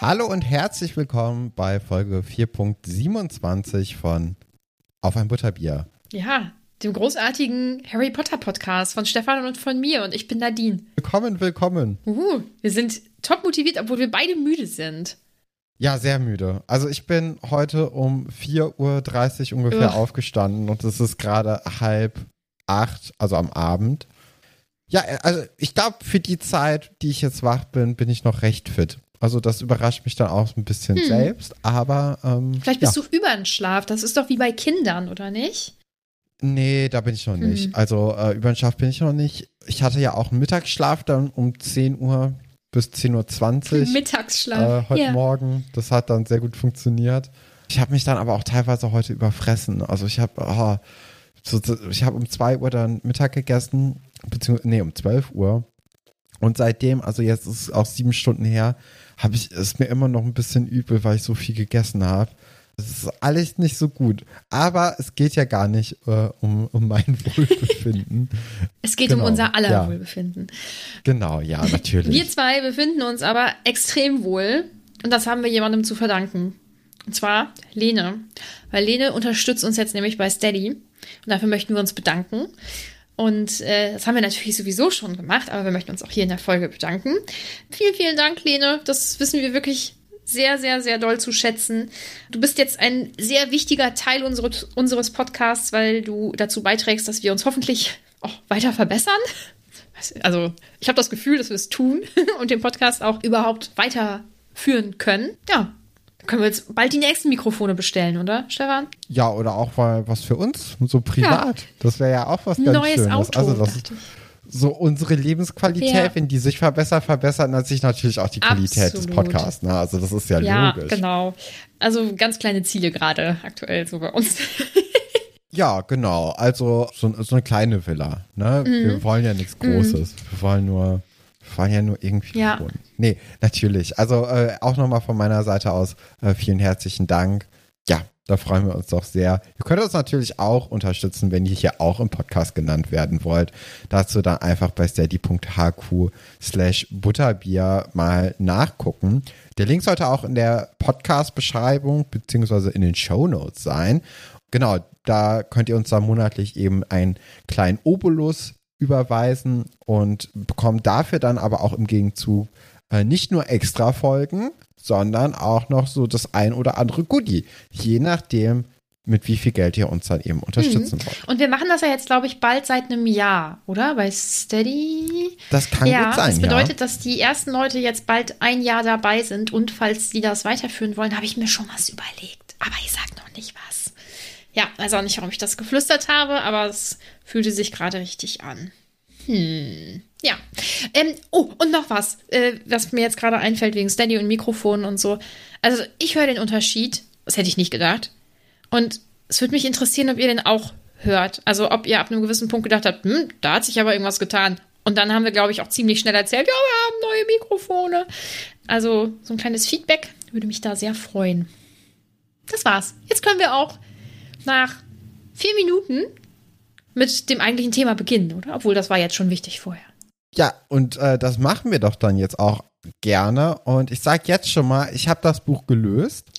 Hallo und herzlich willkommen bei Folge 4.27 von Auf ein Butterbier. Ja, dem großartigen Harry Potter Podcast von Stefan und von mir und ich bin Nadine. Willkommen, willkommen. Uh, wir sind top motiviert, obwohl wir beide müde sind. Ja, sehr müde. Also ich bin heute um 4.30 Uhr ungefähr Ugh. aufgestanden und es ist gerade halb acht, also am Abend. Ja, also ich glaube, für die Zeit, die ich jetzt wach bin, bin ich noch recht fit. Also das überrascht mich dann auch ein bisschen hm. selbst, aber ähm, Vielleicht bist ja. du über den Schlaf. Das ist doch wie bei Kindern, oder nicht? Nee, da bin ich noch nicht. Hm. Also äh, über den Schlaf bin ich noch nicht. Ich hatte ja auch einen Mittagsschlaf dann um 10 Uhr bis 10.20 Uhr. Mittagsschlaf. Äh, heute ja. Morgen. Das hat dann sehr gut funktioniert. Ich habe mich dann aber auch teilweise heute überfressen. Also ich habe oh, so, ich habe um 2 Uhr dann Mittag gegessen, beziehungsweise, nee, um 12 Uhr. Und seitdem, also jetzt ist es auch sieben Stunden her, habe ich, ist mir immer noch ein bisschen übel, weil ich so viel gegessen habe. Das ist alles nicht so gut. Aber es geht ja gar nicht äh, um, um mein Wohlbefinden. es geht genau, um unser aller ja. Wohlbefinden. Genau, ja, natürlich. Wir zwei befinden uns aber extrem wohl. Und das haben wir jemandem zu verdanken. Und zwar Lene. Weil Lene unterstützt uns jetzt nämlich bei Steady. Und dafür möchten wir uns bedanken. Und äh, das haben wir natürlich sowieso schon gemacht, aber wir möchten uns auch hier in der Folge bedanken. Vielen, vielen Dank, Lene. Das wissen wir wirklich sehr, sehr, sehr doll zu schätzen. Du bist jetzt ein sehr wichtiger Teil unseres, unseres Podcasts, weil du dazu beiträgst, dass wir uns hoffentlich auch weiter verbessern. Also, ich habe das Gefühl, dass wir es tun und den Podcast auch überhaupt weiterführen können. Ja, können wir jetzt bald die nächsten Mikrofone bestellen, oder, Stefan? Ja, oder auch mal was für uns, so privat. Ja. Das wäre ja auch was ganz Neues Schönes. Auto, also das so unsere Lebensqualität, ja. wenn die sich verbessert, verbessert dann sich natürlich auch die Qualität Absolut. des Podcasts. Ne? Also das ist ja, ja logisch. Ja, genau. Also ganz kleine Ziele gerade aktuell so bei uns. Ja, genau. Also so, so eine kleine Villa. Ne? Mhm. Wir wollen ja nichts Großes. Mhm. Wir wollen nur wollen ja nur irgendwie ja. wohnen. Nee, natürlich. Also äh, auch nochmal von meiner Seite aus äh, vielen herzlichen Dank. Ja, da freuen wir uns doch sehr. Ihr könnt uns natürlich auch unterstützen, wenn ihr hier auch im Podcast genannt werden wollt. Dazu dann einfach bei steady.hq slash butterbier mal nachgucken. Der Link sollte auch in der Podcast-Beschreibung beziehungsweise in den Show Notes sein. Genau, da könnt ihr uns dann monatlich eben einen kleinen Obolus überweisen und bekommen dafür dann aber auch im Gegenzug äh, nicht nur extra Folgen, sondern auch noch so das ein oder andere Goodie, je nachdem, mit wie viel Geld ihr uns dann eben unterstützen mhm. wollt. Und wir machen das ja jetzt, glaube ich, bald seit einem Jahr, oder? Bei Steady. Das kann ja, gut sein. Das bedeutet, ja. dass die ersten Leute jetzt bald ein Jahr dabei sind und falls die das weiterführen wollen, habe ich mir schon was überlegt. Aber ich sage noch nicht was. Ja, also auch nicht, warum ich das geflüstert habe, aber es fühlte sich gerade richtig an. Hm. Ja. Ähm, oh, und noch was, äh, was mir jetzt gerade einfällt wegen Steady und Mikrofon und so. Also, ich höre den Unterschied. Das hätte ich nicht gedacht. Und es würde mich interessieren, ob ihr den auch hört. Also, ob ihr ab einem gewissen Punkt gedacht habt, hm, da hat sich aber irgendwas getan. Und dann haben wir, glaube ich, auch ziemlich schnell erzählt, ja, wir haben neue Mikrofone. Also, so ein kleines Feedback würde mich da sehr freuen. Das war's. Jetzt können wir auch nach vier Minuten mit dem eigentlichen Thema beginnen, oder? Obwohl das war jetzt schon wichtig vorher. Ja, und äh, das machen wir doch dann jetzt auch gerne. Und ich sage jetzt schon mal, ich habe das Buch gelöst.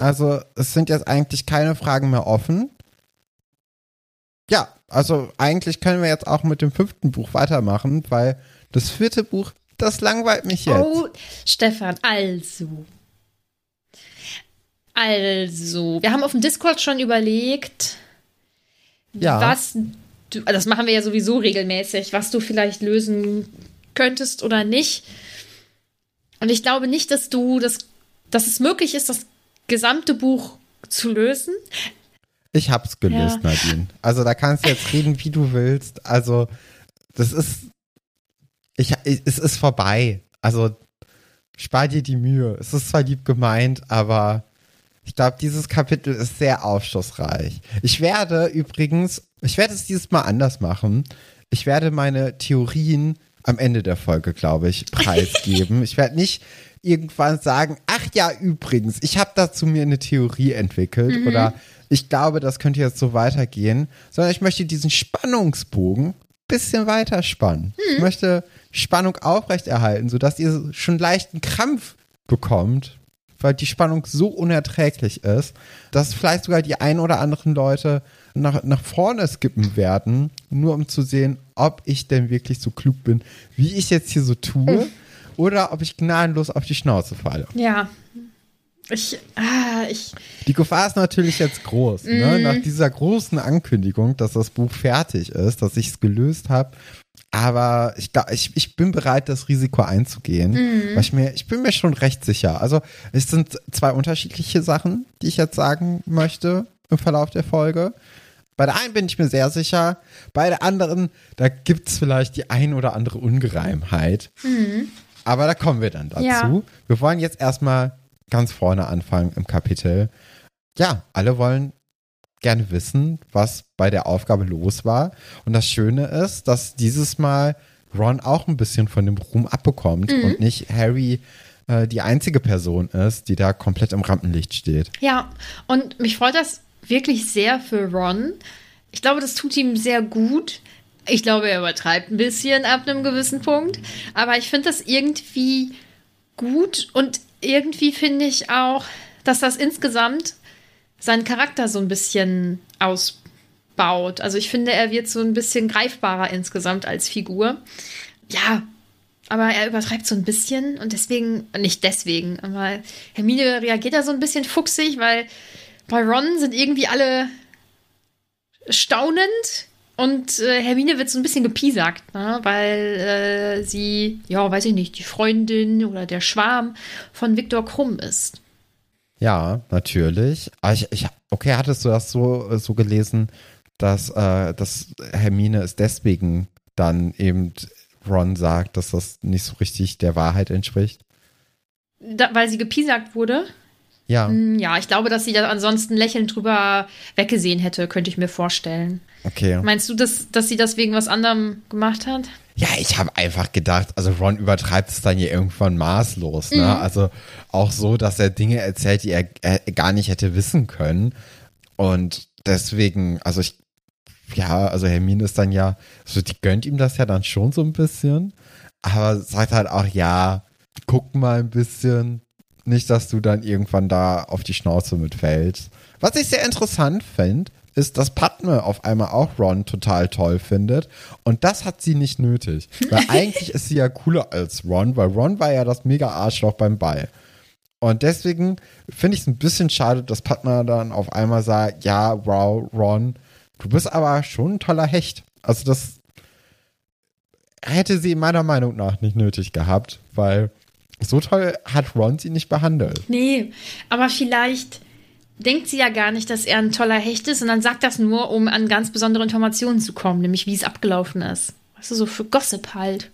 Also es sind jetzt eigentlich keine Fragen mehr offen. Ja, also eigentlich können wir jetzt auch mit dem fünften Buch weitermachen, weil das vierte Buch, das langweilt mich jetzt. Oh, Stefan, also. Also, wir haben auf dem Discord schon überlegt, ja. was du, das machen wir ja sowieso regelmäßig, was du vielleicht lösen könntest oder nicht. Und ich glaube nicht, dass du das, dass es möglich ist, das gesamte Buch zu lösen. Ich hab's gelöst, ja. Nadine. Also da kannst du jetzt reden, wie du willst. Also das ist, ich, es ist vorbei. Also spar dir die Mühe. Es ist zwar lieb gemeint, aber ich glaube, dieses Kapitel ist sehr aufschlussreich. Ich werde übrigens, ich werde es dieses Mal anders machen. Ich werde meine Theorien am Ende der Folge, glaube ich, preisgeben. ich werde nicht irgendwann sagen, ach ja, übrigens, ich habe dazu mir eine Theorie entwickelt mhm. oder ich glaube, das könnte jetzt so weitergehen, sondern ich möchte diesen Spannungsbogen bisschen weiter spannen. Mhm. Ich möchte Spannung aufrechterhalten, sodass ihr schon leichten Krampf bekommt, weil die Spannung so unerträglich ist, dass vielleicht sogar die ein oder anderen Leute nach, nach vorne skippen werden, nur um zu sehen, ob ich denn wirklich so klug bin, wie ich jetzt hier so tue, oder ob ich gnadenlos auf die Schnauze falle. Ja. Ich, ah, ich. Die Gefahr ist natürlich jetzt groß. Ne? Nach dieser großen Ankündigung, dass das Buch fertig ist, dass ich es gelöst habe. Aber ich, glaub, ich, ich bin bereit, das Risiko einzugehen. Weil ich, mir, ich bin mir schon recht sicher. Also es sind zwei unterschiedliche Sachen, die ich jetzt sagen möchte im Verlauf der Folge. Bei der einen bin ich mir sehr sicher, bei der anderen, da gibt es vielleicht die ein oder andere Ungereimheit. Aber da kommen wir dann dazu. Ja. Wir wollen jetzt erstmal ganz vorne anfangen im Kapitel. Ja, alle wollen gerne wissen, was bei der Aufgabe los war. Und das Schöne ist, dass dieses Mal Ron auch ein bisschen von dem Ruhm abbekommt und nicht Harry äh, die einzige Person ist, die da komplett im Rampenlicht steht. Ja, und mich freut das wirklich sehr für Ron. Ich glaube, das tut ihm sehr gut. Ich glaube, er übertreibt ein bisschen ab einem gewissen Punkt. Aber ich finde das irgendwie gut und irgendwie finde ich auch, dass das insgesamt seinen Charakter so ein bisschen ausbaut. Also ich finde, er wird so ein bisschen greifbarer insgesamt als Figur. Ja, aber er übertreibt so ein bisschen und deswegen, nicht deswegen, aber Hermine reagiert da so ein bisschen fuchsig, weil bei Ron sind irgendwie alle staunend und äh, Hermine wird so ein bisschen gepiesackt, ne? weil äh, sie, ja, weiß ich nicht, die Freundin oder der Schwarm von Viktor Krumm ist. Ja, natürlich. Aber ich, ich, okay, hattest du das so, so gelesen, dass, äh, dass Hermine es deswegen dann eben Ron sagt, dass das nicht so richtig der Wahrheit entspricht? Da, weil sie gepiesackt wurde. Ja, Hm, Ja, ich glaube, dass sie da ansonsten lächelnd drüber weggesehen hätte, könnte ich mir vorstellen. okay. Meinst du, dass, dass sie das wegen was anderem gemacht hat? Ja, ich habe einfach gedacht, also Ron übertreibt es dann hier irgendwann maßlos, ne? Also auch so, dass er Dinge erzählt, die er, er gar nicht hätte wissen können. Und deswegen, also ich, ja, also Hermine ist dann ja, so die gönnt ihm das ja dann schon so ein bisschen, aber sagt halt auch, ja, guck mal ein bisschen, nicht, dass du dann irgendwann da auf die Schnauze mitfällst. Was ich sehr interessant finde, ist, dass Padme auf einmal auch Ron total toll findet. Und das hat sie nicht nötig. Weil eigentlich ist sie ja cooler als Ron, weil Ron war ja das mega Arschloch beim Ball. Und deswegen finde ich es ein bisschen schade, dass Padme dann auf einmal sagt, ja, wow, Ron, du bist aber schon ein toller Hecht. Also das hätte sie meiner Meinung nach nicht nötig gehabt, weil so toll hat Ron sie nicht behandelt. Nee, aber vielleicht denkt sie ja gar nicht, dass er ein toller Hecht ist, sondern sagt das nur, um an ganz besondere Informationen zu kommen, nämlich wie es abgelaufen ist. Weißt du, so für Gossip halt.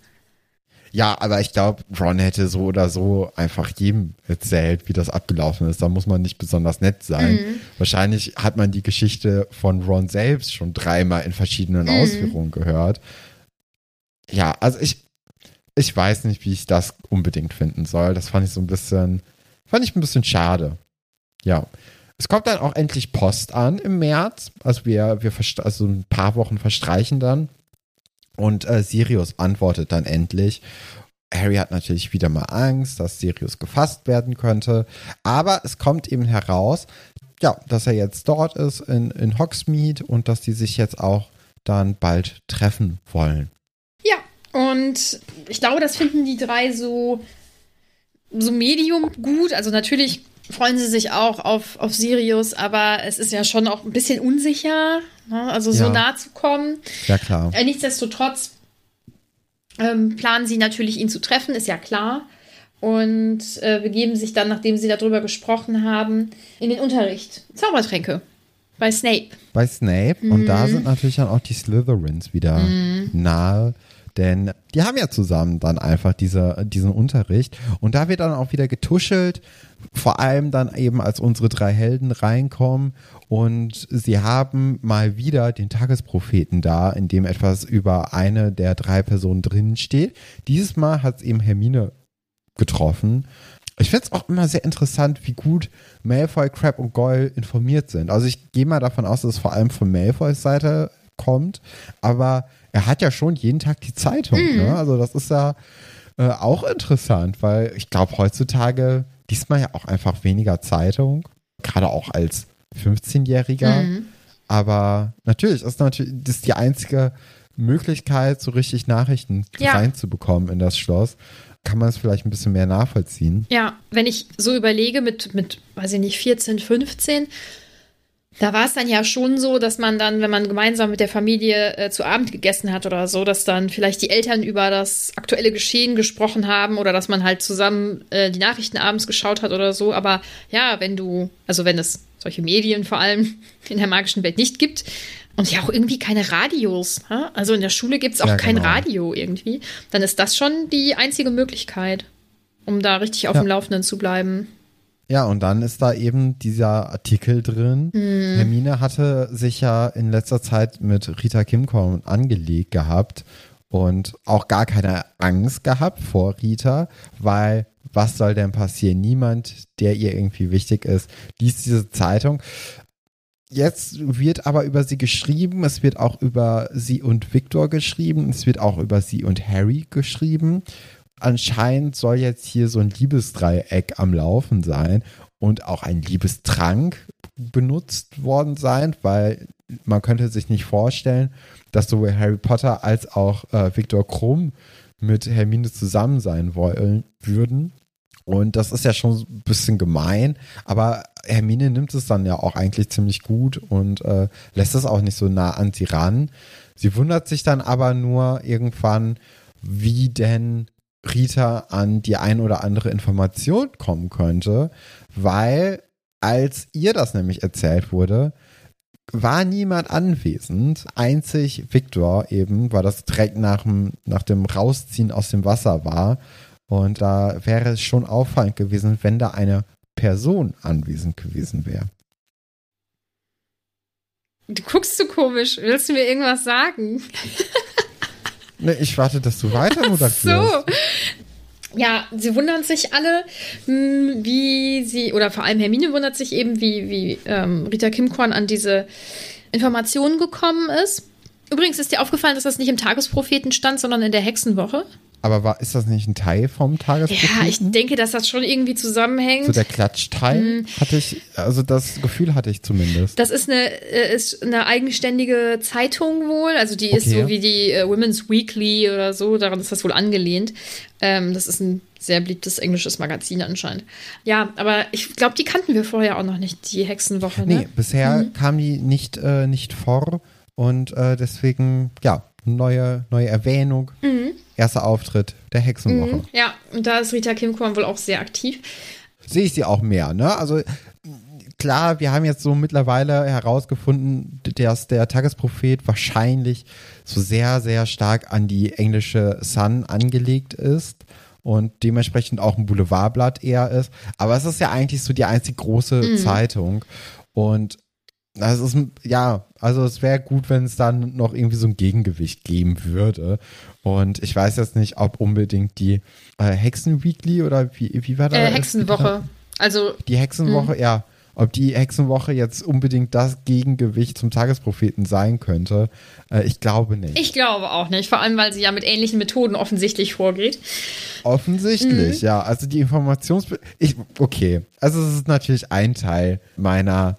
Ja, aber ich glaube, Ron hätte so oder so einfach jedem erzählt, wie das abgelaufen ist. Da muss man nicht besonders nett sein. Wahrscheinlich hat man die Geschichte von Ron selbst schon dreimal in verschiedenen Ausführungen gehört. Ja, also ich, ich weiß nicht, wie ich das unbedingt finden soll. Das fand ich so ein bisschen, fand ich ein bisschen schade. Ja. Es kommt dann auch endlich Post an im März. Also wir, wir also ein paar Wochen verstreichen dann. Und äh, Sirius antwortet dann endlich. Harry hat natürlich wieder mal Angst, dass Sirius gefasst werden könnte. Aber es kommt eben heraus, ja, dass er jetzt dort ist in, in Hogsmeade und dass die sich jetzt auch dann bald treffen wollen. Ja, und ich glaube, das finden die drei so, so medium gut. Also natürlich freuen sie sich auch auf, auf Sirius, aber es ist ja schon auch ein bisschen unsicher, ne? also so Ja. nah zu kommen. Ja, klar. Äh, nichtsdestotrotz ähm, planen sie natürlich, ihn zu treffen, ist ja klar. Und äh, begeben sich dann, nachdem sie darüber gesprochen haben, in den Unterricht. Zaubertränke. Bei Snape. Bei Snape. Und da sind natürlich dann auch die Slytherins wieder nahe. Denn die haben ja zusammen dann einfach diese, diesen Unterricht. Und da wird dann auch wieder getuschelt. Vor allem dann eben, als unsere drei Helden reinkommen. Und sie haben mal wieder den Tagespropheten da, in dem etwas über eine der drei Personen drin steht. Dieses Mal hat es eben Hermine getroffen. Ich finde es auch immer sehr interessant, wie gut Malfoy, Crab und Goyle informiert sind. Also ich gehe mal davon aus, dass es vor allem von Malfoys Seite kommt, aber er hat ja schon jeden Tag die Zeitung. Ne? Also das ist ja äh, auch interessant, weil ich glaube, heutzutage liest man ja auch einfach weniger Zeitung, gerade auch als 15-Jähriger. Mhm. Aber natürlich ist natürlich das ist die einzige Möglichkeit, so richtig Nachrichten Ja. reinzubekommen in das Schloss. Kann man es vielleicht ein bisschen mehr nachvollziehen. Ja, wenn ich so überlege mit, mit, weiß ich nicht, 14, 15, da war es dann ja schon so, dass man dann, wenn man gemeinsam mit der Familie äh, zu Abend gegessen hat oder so, dass dann vielleicht die Eltern über das aktuelle Geschehen gesprochen haben oder dass man halt zusammen äh, die Nachrichten abends geschaut hat oder so. Aber ja, wenn du, also wenn es solche Medien vor allem in der magischen Welt nicht gibt und ja auch irgendwie keine Radios, hä? also in der Schule gibt es auch Ja, kein genau. Radio irgendwie, dann ist das schon die einzige Möglichkeit um da richtig auf Ja. dem Laufenden zu bleiben. Ja, und dann ist da eben dieser Artikel drin. Mhm. Hermine hatte sich ja in letzter Zeit mit Rita Kimcorn angelegt gehabt und auch gar keine Angst gehabt vor Rita, weil was soll denn passieren? Niemand, der ihr irgendwie wichtig ist, liest diese Zeitung. Jetzt wird aber über sie geschrieben, es wird auch über sie und Victor geschrieben, es wird auch über sie und Harry geschrieben. Anscheinend soll jetzt hier so ein Liebesdreieck am Laufen sein und auch ein Liebestrank benutzt worden sein, weil man könnte sich nicht vorstellen, dass sowohl Harry Potter als auch äh, Victor Krumm mit Hermine zusammen sein wollen würden. Und das ist ja schon ein bisschen gemein, aber Hermine nimmt es dann ja auch eigentlich ziemlich gut und äh, lässt es auch nicht so nah an sie ran. Sie wundert sich dann aber nur irgendwann, wie denn Rita an die ein oder andere Information kommen könnte, weil als ihr das nämlich erzählt wurde, war niemand anwesend, einzig Victor eben, weil das direkt nach dem, nach dem Rausziehen aus dem Wasser war. Und da wäre es schon auffallend gewesen, wenn da eine Person anwesend gewesen wäre. Du guckst so komisch. Willst du mir irgendwas sagen? Ne, ich warte, dass du weiter moderierst. So. Ja, sie wundern sich alle, hm, wie sie, oder vor allem Hermine wundert sich eben, wie, wie ähm, Rita Kimkorn an diese Informationen gekommen ist. Übrigens ist dir aufgefallen, dass das nicht im Tagespropheten stand, sondern in der Hexenwoche. Aber war, ist das nicht ein Teil vom Tagespropheten? Ja, ich denke, dass das schon irgendwie zusammenhängt. So der Klatschteil Mhm. hatte ich, also das Gefühl hatte ich zumindest. Das ist eine, äh, ist eine eigenständige Zeitung wohl. Also die ist Okay. so wie die äh, Women's Weekly oder so. Daran ist das wohl angelehnt. Ähm, das ist ein sehr beliebtes englisches Magazin anscheinend. Ja, aber ich glaube, die kannten wir vorher auch noch nicht, die Hexenwoche. Nee, Ne? bisher kam die nicht, äh, nicht vor und äh, deswegen, ja, neue, neue Erwähnung. Erster Auftritt der Hexenwoche. Mhm. Ja, und da ist Rita Kimkorn wohl auch sehr aktiv. Sehe ich sie auch mehr, ne? Also klar, wir haben jetzt so mittlerweile herausgefunden, dass der Tagesprophet wahrscheinlich so sehr, sehr stark an die englische Sun angelegt ist und dementsprechend auch ein Boulevardblatt eher ist. Aber es ist ja eigentlich so die einzig große Zeitung und das ist, ja, also es wäre gut, wenn es dann noch irgendwie so ein Gegengewicht geben würde. Und ich weiß jetzt nicht, ob unbedingt die äh, Hexenweekly oder wie, wie war das? Äh, Hexenwoche. Also, Die Hexenwoche, ja. Ob die Hexenwoche jetzt unbedingt das Gegengewicht zum Tagespropheten sein könnte, äh, ich glaube nicht. ich glaube auch nicht. Vor allem, weil sie ja mit ähnlichen Methoden offensichtlich vorgeht. Offensichtlich, ja. Also die Informations... Ich, okay, also es ist natürlich ein Teil meiner,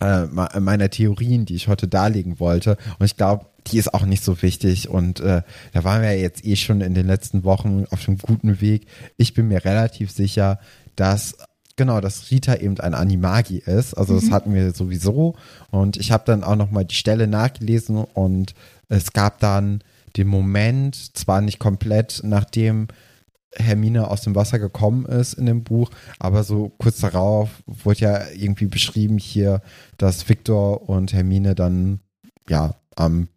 äh, me- meiner Theorien, die ich heute darlegen wollte. Und ich glaube, die ist auch nicht so wichtig. Und äh, da waren wir jetzt eh schon in den letzten Wochen auf einem guten Weg. Ich bin mir relativ sicher, dass genau, dass Rita eben ein Animagi ist. Also das hatten wir sowieso. Und ich habe dann auch noch mal die Stelle nachgelesen und es gab dann den Moment, zwar nicht komplett, nachdem Hermine aus dem Wasser gekommen ist in dem Buch, aber so kurz darauf wurde ja irgendwie beschrieben hier, dass Victor und Hermine dann ja am,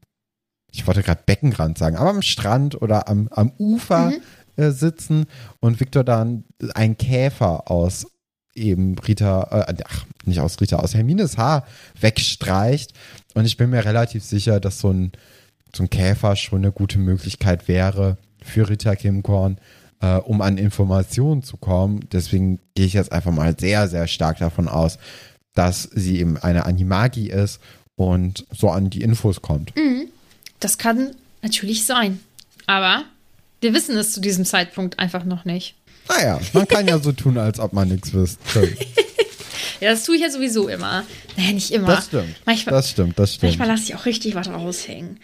ich wollte gerade Beckenrand sagen, aber am Strand oder am, am Ufer äh, sitzen und Victor dann einen Käfer aus eben Rita, äh, ach, nicht aus Rita, aus Hermines Haar wegstreicht. Und ich bin mir relativ sicher, dass so ein, so ein Käfer schon eine gute Möglichkeit wäre für Rita Kimkorn, äh, um an Informationen zu kommen. Deswegen gehe ich jetzt einfach mal sehr, sehr stark davon aus, dass sie eben eine Animagi ist und so an die Infos kommt. Das kann natürlich sein. Aber Wir wissen es zu diesem Zeitpunkt einfach noch nicht. Naja, man kann ja so tun, als ob man nichts wüsste. Ja, das tue ich ja sowieso immer. Naja, nicht immer. Das stimmt. Manchmal, das stimmt, das stimmt. manchmal lasse ich auch richtig was raushängen.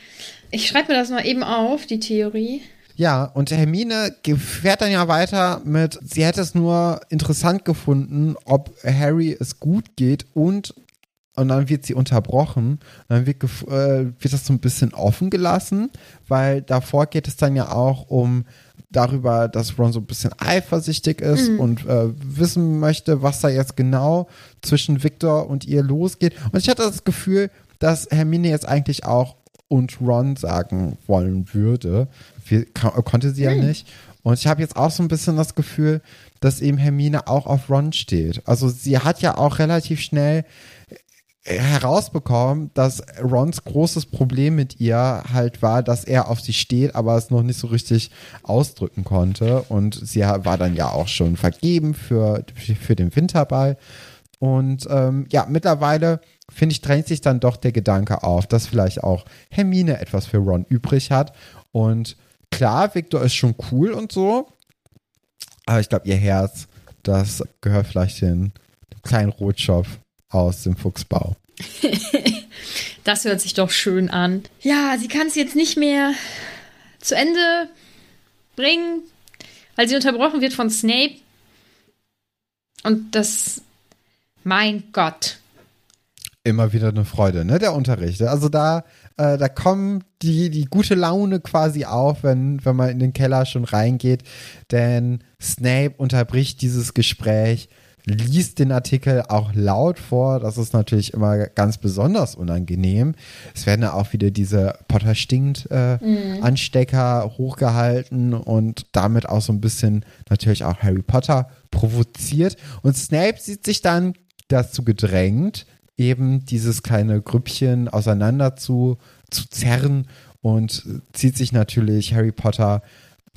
Ich schreibe mir das mal eben auf, die Theorie. Ja, und Hermine fährt dann ja weiter mit, sie hätte es nur interessant gefunden, ob Harry es gut geht und und dann wird sie unterbrochen. Dann wird, äh, wird das so ein bisschen offen gelassen, weil davor geht es dann ja auch um darüber, dass Ron so ein bisschen eifersüchtig ist und äh, wissen möchte, was da jetzt genau zwischen Victor und ihr losgeht. Und ich hatte das Gefühl, dass Hermine jetzt eigentlich auch und Ron sagen wollen würde. Wir, konnte sie ja nicht. Und ich habe jetzt auch so ein bisschen das Gefühl, dass eben Hermine auch auf Ron steht. Also sie hat ja auch relativ schnell herausbekommen, dass Rons großes Problem mit ihr halt war, dass er auf sie steht, aber es noch nicht so richtig ausdrücken konnte. Und sie war dann ja auch schon vergeben für, für den Winterball. Und ähm, ja, mittlerweile finde ich, drängt sich dann doch der Gedanke auf, dass vielleicht auch Hermine etwas für Ron übrig hat. Und klar, Victor ist schon cool und so, aber ich glaube, ihr Herz, das gehört vielleicht den kleinen Rotschopf aus dem Fuchsbau. Das hört sich doch schön an. Ja, sie kann es jetzt nicht mehr zu Ende bringen, weil sie unterbrochen wird von Snape. Und das, mein Gott. Immer wieder eine Freude, ne, der Unterricht. Also da, äh, da kommen die, die gute Laune quasi auf, wenn, wenn man in den Keller schon reingeht. Denn Snape unterbricht dieses Gespräch, liest den Artikel auch laut vor. Das ist natürlich immer ganz besonders unangenehm. Es werden ja auch wieder diese Potter stinkt äh, Anstecker hochgehalten und damit auch so ein bisschen natürlich auch Harry Potter provoziert. Und Snape sieht sich dann dazu gedrängt, eben dieses kleine Grüppchen auseinander zu, zu zerren und zieht sich natürlich Harry Potter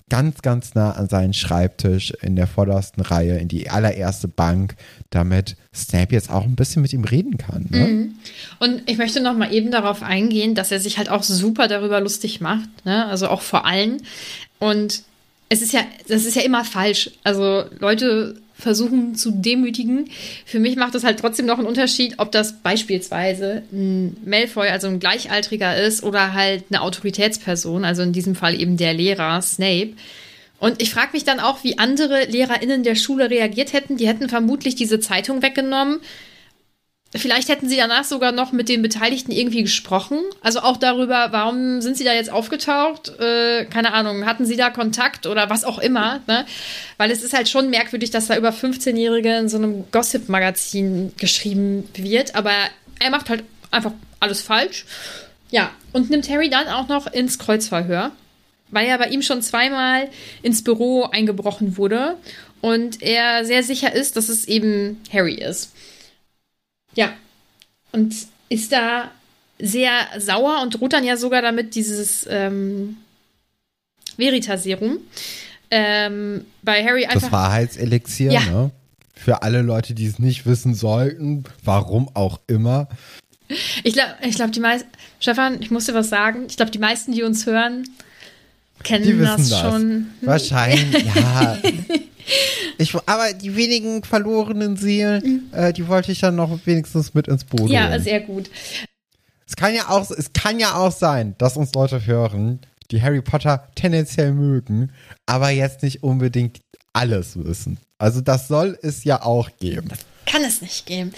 ganz, ganz nah an seinen Schreibtisch in der vordersten Reihe, in die allererste Bank, damit Snape jetzt auch ein bisschen mit ihm reden kann. Ne? Und ich möchte noch mal eben darauf eingehen, dass er sich halt auch super darüber lustig macht, ne? Also auch vor allen. Und es ist ja, das ist ja immer falsch. Also Leute versuchen zu demütigen. Für mich macht es halt trotzdem noch einen Unterschied, ob das beispielsweise ein Malfoy, also ein Gleichaltriger ist, oder halt eine Autoritätsperson, also in diesem Fall eben der Lehrer Snape. Und ich frage mich dann auch, wie andere LehrerInnen der Schule reagiert hätten. Die hätten vermutlich diese Zeitung weggenommen. Vielleicht hätten sie danach sogar noch mit den Beteiligten irgendwie gesprochen. Also auch darüber, warum sind sie da jetzt aufgetaucht? Äh, keine Ahnung, hatten sie da Kontakt oder was auch immer? Ne? Weil es ist halt schon merkwürdig, dass da über 15-Jährige in so einem Gossip-Magazin geschrieben wird. Aber er macht halt einfach alles falsch. Ja, und nimmt Harry dann auch noch ins Kreuzverhör, weil ja bei ihm schon zweimal ins Büro eingebrochen wurde und er sehr sicher ist, dass es eben Harry ist. Ja, und ist da sehr sauer und droht dann ja sogar damit dieses ähm, Veritaserum ähm, bei Harry einfach. Das Wahrheitselixier, Ja. ne? Für alle Leute, die es nicht wissen sollten, warum auch immer. Ich glaube, ich glaub, die meisten. Stefan, ich muss dir was sagen. Ich glaube, die meisten, die uns hören, kennen Die wissen das das. schon. Wahrscheinlich, ja. Ich, aber die wenigen verlorenen Seelen, äh, die wollte ich dann noch wenigstens mit ins Boot Ja, holen. sehr gut. Es kann ja auch, es kann ja auch sein, dass uns Leute hören, die Harry Potter tendenziell mögen, aber jetzt nicht unbedingt alles wissen. Also das soll es ja auch geben. Kann es nicht geben.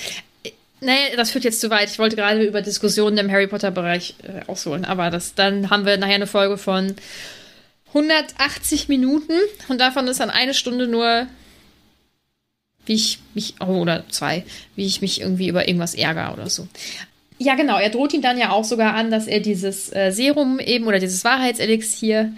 Nee, das führt jetzt zu weit. Ich wollte gerade über Diskussionen im Harry Potter-Bereich äh, ausholen, aber das, dann haben wir nachher eine Folge von 180 Minuten und davon ist dann eine Stunde nur, wie ich mich, oh, oder zwei, wie ich mich irgendwie über irgendwas ärgere oder so. Ja, genau. Er droht ihm dann ja auch sogar an, dass er dieses äh, Serum eben oder dieses Wahrheitselixier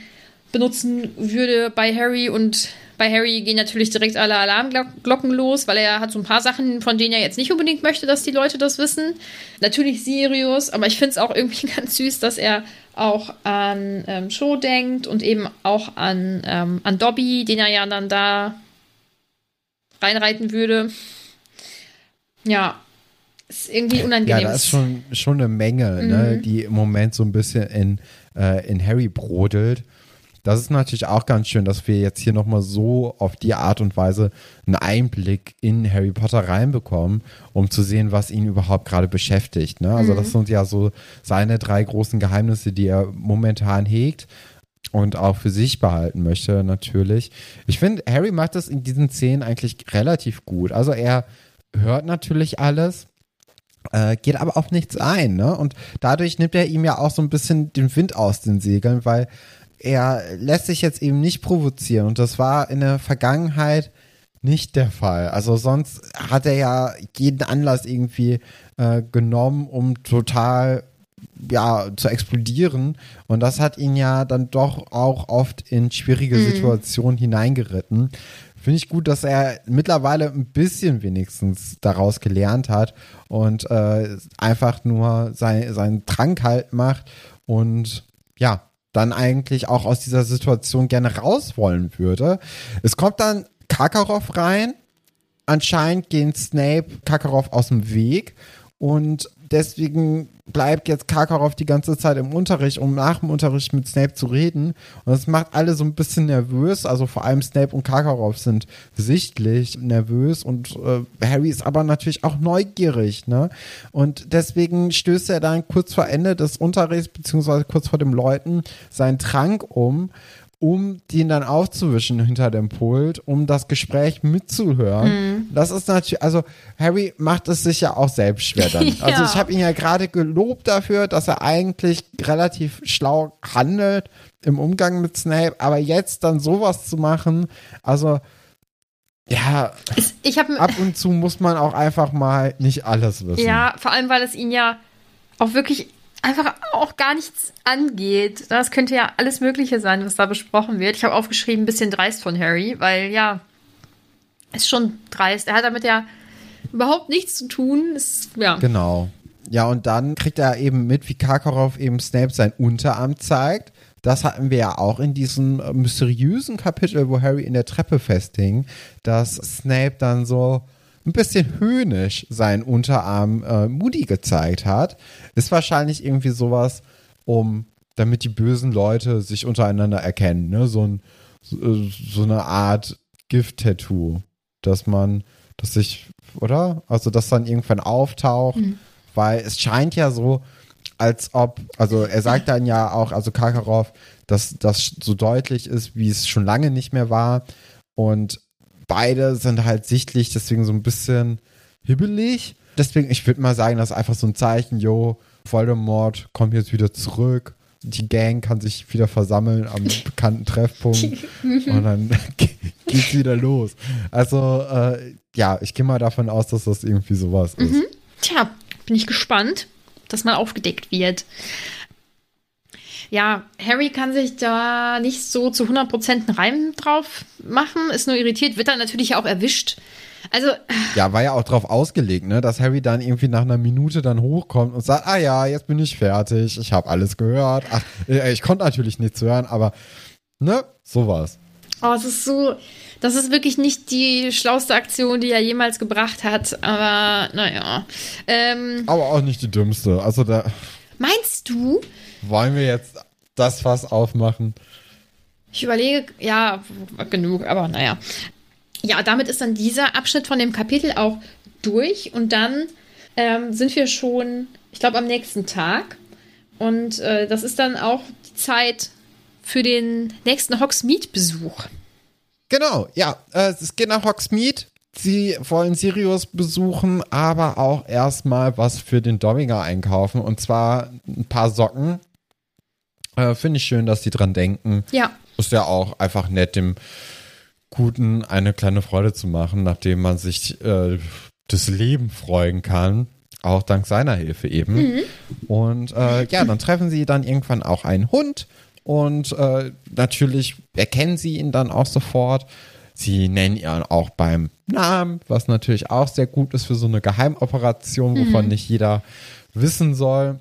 benutzen würde bei Harry und bei Harry gehen natürlich direkt alle Alarmglocken los, weil er hat so ein paar Sachen, von denen er jetzt nicht unbedingt möchte, dass die Leute das wissen. Natürlich Sirius, aber ich finde es auch irgendwie ganz süß, dass er auch an ähm, Show denkt und eben auch an, ähm, an Dobby, den er ja dann da reinreiten würde. Ja, ist irgendwie Ja, unangenehm. da ist schon, schon eine Menge, ne, Mhm. die im Moment so ein bisschen in, äh, in Harry brodelt. Das ist natürlich auch ganz schön, dass wir jetzt hier nochmal so auf die Art und Weise einen Einblick in Harry Potter reinbekommen, um zu sehen, was ihn überhaupt gerade beschäftigt. Ne? Also, mhm. das sind ja so seine drei großen Geheimnisse, die er momentan hegt und auch für sich behalten möchte, natürlich. Ich finde, Harry macht das in diesen Szenen eigentlich relativ gut. Also, er hört natürlich alles äh, geht aber auf nichts ein, ne? Und dadurch nimmt er ihm ja auch so ein bisschen den Wind aus den Segeln, weil er lässt sich jetzt eben nicht provozieren. Und das war in der Vergangenheit nicht der Fall. Also sonst hat er ja jeden Anlass irgendwie äh, genommen, um total ja zu explodieren und das hat ihn ja dann doch auch oft in schwierige mhm. Situationen hineingeritten. Finde ich gut, dass er mittlerweile ein bisschen wenigstens daraus gelernt hat und äh, einfach nur sein, seinen Trank halt macht und ja, dann eigentlich auch aus dieser Situation gerne raus wollen würde. Es kommt dann Kakarov rein. Anscheinend gehen Snape Kakarov aus dem Weg und deswegen bleibt jetzt Karkaroff die ganze Zeit im Unterricht, um nach dem Unterricht mit Snape zu reden. Und das macht alle so ein bisschen nervös. Also vor allem Snape und Karkaroff sind sichtlich nervös und äh, Harry ist aber natürlich auch neugierig. Ne? Und deswegen stößt er dann kurz vor Ende des Unterrichts, beziehungsweise kurz vor dem Läuten, seinen Trank um um den dann aufzuwischen hinter dem Pult, um das Gespräch mitzuhören. Mhm. Das ist natürlich, also Harry macht es sich ja auch selbst schwer dann. ja. Also ich habe ihn ja gerade gelobt dafür, dass er eigentlich relativ schlau handelt im Umgang mit Snape, aber jetzt dann sowas zu machen, also ja, ich hab, ab und zu muss man auch einfach mal nicht alles wissen. Ja, vor allem, weil es ihn ja auch wirklich einfach auch gar nichts angeht. Das könnte ja alles Mögliche sein, was da besprochen wird. Ich habe aufgeschrieben, ein bisschen dreist von Harry, weil ja, ist schon dreist. Er hat damit ja überhaupt nichts zu tun. Ist, ja. Genau. Ja, und dann kriegt er eben mit, wie Karkaroff eben Snape sein Unterarm zeigt. Das hatten wir ja auch in diesem mysteriösen Kapitel, wo Harry in der Treppe festhing, dass Snape dann so ein bisschen höhnisch seinen Unterarm äh, Moody gezeigt hat, ist wahrscheinlich irgendwie sowas, um damit die bösen Leute sich untereinander erkennen, ne? So, ein, so, äh, so eine Art Gift-Tattoo, dass man, dass sich, oder? Also, dass dann irgendwann auftaucht, mhm. weil es scheint ja so, als ob, also er sagt dann ja auch, also Karkaroff, dass das so deutlich ist, wie es schon lange nicht mehr war. Und beide sind halt sichtlich, deswegen so ein bisschen hibbelig. Deswegen, ich würde mal sagen, das ist einfach so ein Zeichen, yo, Voldemort kommt jetzt wieder zurück. Die Gang kann sich wieder versammeln am bekannten Treffpunkt und dann geht's wieder los. Also, äh, ja, ich gehe mal davon aus, dass das irgendwie sowas ist. Mhm. Tja, bin ich gespannt, dass mal aufgedeckt wird ja, Harry kann sich da nicht so zu 100% einen Reim drauf machen, ist nur irritiert, wird dann natürlich auch erwischt. Also. Ja, war ja auch drauf ausgelegt, ne, dass Harry dann irgendwie nach einer Minute dann hochkommt und sagt, ah ja, jetzt bin ich fertig, ich habe alles gehört. Ach, äh, ich konnte natürlich nichts hören, aber, ne, sowas. Oh, es ist so, das ist wirklich nicht die schlauste Aktion, die er jemals gebracht hat, aber naja. Ähm, aber auch nicht die dümmste. Also da. Meinst du? Wollen wir jetzt das Fass aufmachen? Ich überlege, ja, genug, aber naja. Ja, damit ist dann dieser Abschnitt von dem Kapitel auch durch und dann ähm, sind wir schon, ich glaube, am nächsten Tag. Und äh, das ist dann auch die Zeit für den nächsten Hogsmeade-Besuch. Genau, ja, äh, es geht nach Hogsmeade. Sie wollen Sirius besuchen, aber auch erstmal was für den Domminger einkaufen. Und zwar ein paar Socken, äh, Finde ich schön, dass die dran denken. Ja. Ist ja auch einfach nett, dem Guten eine kleine Freude zu machen, nachdem man sich äh, das Leben freuen kann. Auch dank seiner Hilfe eben. Mhm. Und äh, ja, dann treffen sie dann irgendwann auch einen Hund. Und äh, natürlich erkennen sie ihn dann auch sofort. Sie nennen ihn auch beim Namen, was natürlich auch sehr gut ist für so eine Geheimoperation, wovon mhm. nicht jeder wissen soll.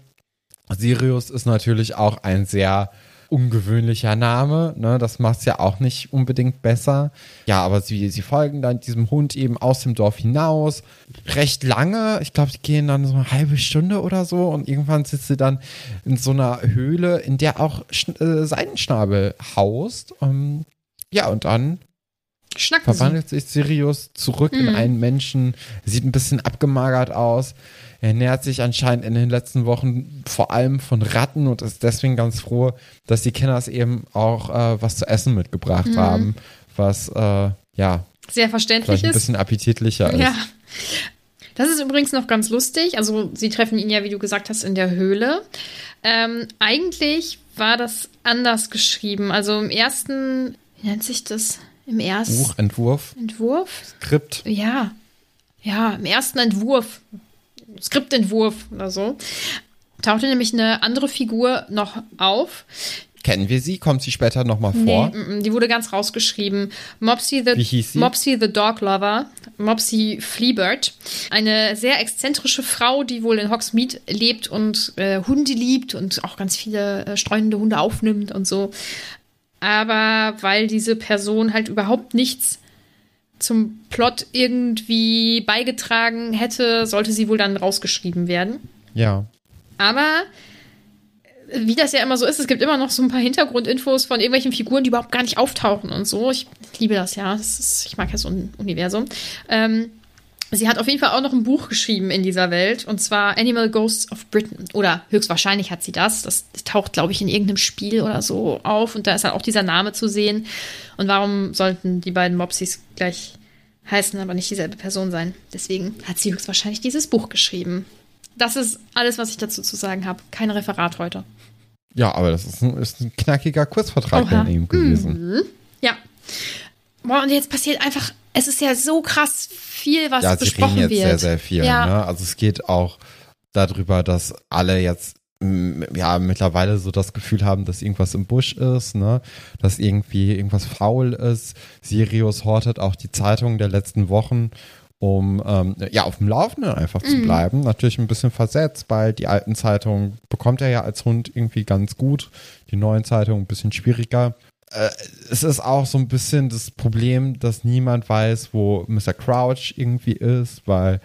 Sirius ist natürlich auch ein sehr ungewöhnlicher Name, ne? Das macht es ja auch nicht unbedingt besser. Ja, aber sie, sie folgen dann diesem Hund eben aus dem Dorf hinaus. Recht lange, ich glaube, die gehen dann so eine halbe Stunde oder so und irgendwann sitzt sie dann in so einer Höhle, in der auch äh, Seidenschnabel haust. Ähm, ja, und dann Schnacken verwandelt sich Sirius zurück in einen Menschen, sieht ein bisschen abgemagert aus. Er ernährt sich anscheinend in den letzten Wochen vor allem von Ratten und ist deswegen ganz froh, dass die Kinders eben auch äh, was zu essen mitgebracht haben, was äh, ja Sehr verständlich vielleicht ein ist. bisschen appetitlicher ist. Ja. Das ist übrigens noch ganz lustig. Also, sie treffen ihn ja, wie du gesagt hast, in der Höhle. Ähm, eigentlich war das anders geschrieben. Also im ersten, wie nennt sich das? Im ersten Buchentwurf, Entwurf? Skript. Ja. Ja, im ersten Entwurf, Skriptentwurf oder so, tauchte nämlich eine andere Figur noch auf. Kennen wir sie? Kommt sie später nochmal vor? Nee, mm, mm, die wurde ganz rausgeschrieben. Mopsy the, Wie hieß sie? Mopsy the Dog Lover, Mopsy Fleabird. Eine sehr exzentrische Frau, die wohl in Hogsmeade lebt und äh, Hunde liebt und auch ganz viele äh, streunende Hunde aufnimmt und so. Aber weil diese Person halt überhaupt nichts zum Plot irgendwie beigetragen hätte, sollte sie wohl dann rausgeschrieben werden. Ja. Aber äh, wie das ja immer so ist, es gibt immer noch so ein paar Hintergrundinfos von irgendwelchen Figuren, die überhaupt gar nicht auftauchen und so. Ich liebe das ja. Das ist, ich mag ja so ein Universum. Ähm, sie hat auf jeden Fall auch noch ein Buch geschrieben in dieser Welt und zwar Animal Ghosts of Britain. Oder höchstwahrscheinlich hat sie das. Das taucht, glaube ich, in irgendeinem Spiel oder so auf und da ist halt auch dieser Name zu sehen. Und warum sollten die beiden Mopsis gleich heißen, aber nicht dieselbe Person sein? Deswegen hat sie höchstwahrscheinlich dieses Buch geschrieben. Das ist alles, was ich dazu zu sagen habe. Kein Referat heute. Ja, aber das ist ein, ist ein knackiger Kurzvertrag Oha. von ihm gewesen. Ja. Boah, und jetzt passiert einfach, es ist ja so krass viel, was Ja, sie besprochen reden jetzt wird. sehr, sehr viel. Ja. Ne? Also es geht auch darüber, dass alle jetzt m, ja mittlerweile so das Gefühl haben, dass irgendwas im Busch ist, ne? dass irgendwie irgendwas faul ist. Sirius hortet auch die Zeitungen der letzten Wochen, um ähm, ja auf dem Laufenden einfach Mhm. zu bleiben. Natürlich ein bisschen versetzt, weil die alten Zeitungen bekommt er ja als Hund irgendwie ganz gut, die neuen Zeitungen ein bisschen schwieriger. Äh, es ist auch so ein bisschen das Problem, dass niemand weiß, wo Mr. Crouch irgendwie ist, weil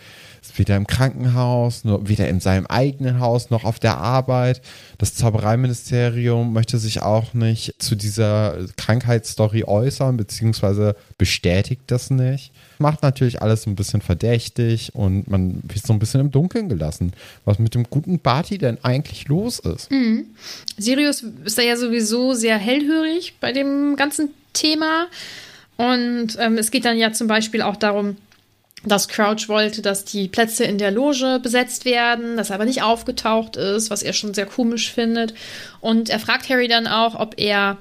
weder im Krankenhaus, noch weder in seinem eigenen Haus noch auf der Arbeit. Das Zaubereiministerium möchte sich auch nicht zu dieser Krankheitsstory äußern, beziehungsweise bestätigt das nicht. Macht natürlich alles ein bisschen verdächtig und man wird so ein bisschen im Dunkeln gelassen, was mit dem guten Barty denn eigentlich los ist. Sirius ist da ja sowieso sehr hellhörig bei dem ganzen Thema. Und ähm, es geht dann ja zum Beispiel auch darum, dass Crouch wollte, dass die Plätze in der Loge besetzt werden, das aber nicht aufgetaucht ist, was er schon sehr komisch findet. Und er fragt Harry dann auch, ob er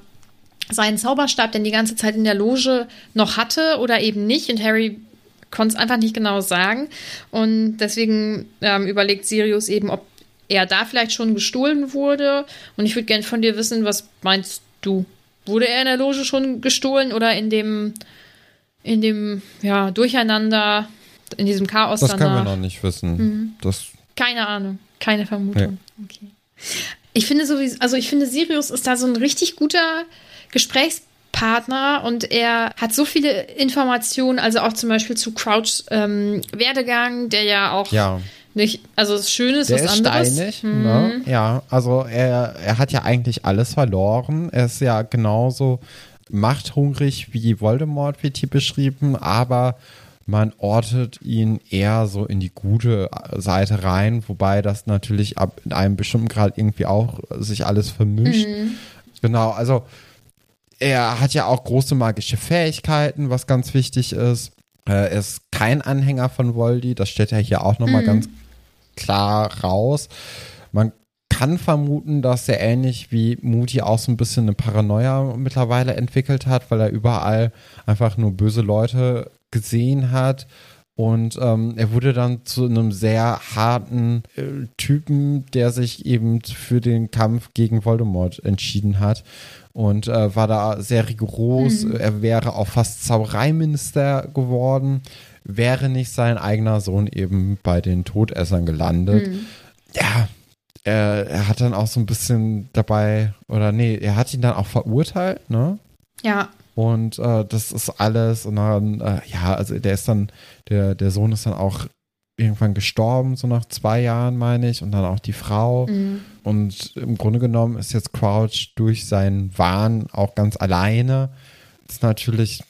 seinen Zauberstab denn die ganze Zeit in der Loge noch hatte oder eben nicht. Und Harry konnte es einfach nicht genau sagen. Und deswegen ähm, überlegt Sirius eben, ob er da vielleicht schon gestohlen wurde. Und ich würde gerne von dir wissen, was meinst du? Wurde er in der Loge schon gestohlen oder in dem, in dem, ja, Durcheinander, in diesem Chaos Das können wir danach? noch nicht wissen. Mhm. Das Keine Ahnung, keine Vermutung. Okay. Ich finde sowieso, also ich finde Sirius ist da so ein richtig guter Gesprächspartner und er hat so viele Informationen, also auch zum Beispiel zu Crouchs ähm, Werdegang, der ja auch ja. nicht, also das Schöne ist Der was ist anderes. steinig, Mhm. ne? Ja, also er, er hat ja eigentlich alles verloren. Er ist ja genauso machthungrig wie Voldemort, wird hier beschrieben, aber man ortet ihn eher so in die gute Seite rein, wobei das natürlich ab in einem bestimmten Grad irgendwie auch sich alles vermischt. Genau, also er hat ja auch große magische Fähigkeiten, was ganz wichtig ist. Äh, Er ist kein Anhänger von Voldy, das steht ja hier auch nochmal ganz klar raus. Man kann vermuten, dass er ähnlich wie Moody auch so ein bisschen eine Paranoia mittlerweile entwickelt hat, weil er überall einfach nur böse Leute gesehen hat. Und ähm, er wurde dann zu einem sehr harten äh, Typen, der sich eben für den Kampf gegen Voldemort entschieden hat. Und äh, war da sehr rigoros. Er wäre auch fast Zaubereiminister geworden, wäre nicht sein eigener Sohn eben bei den Todessern gelandet. Ja, er, er hat dann auch so ein bisschen dabei, oder nee, er hat ihn dann auch verurteilt, ne? Ja. Und äh, das ist alles. Und dann, äh, ja, also der ist dann, der, der Sohn ist dann auch irgendwann gestorben, so nach zwei Jahren, meine ich, und dann auch die Frau. Mhm. Und im Grunde genommen ist jetzt Crouch durch seinen Wahn auch ganz alleine. ist natürlich,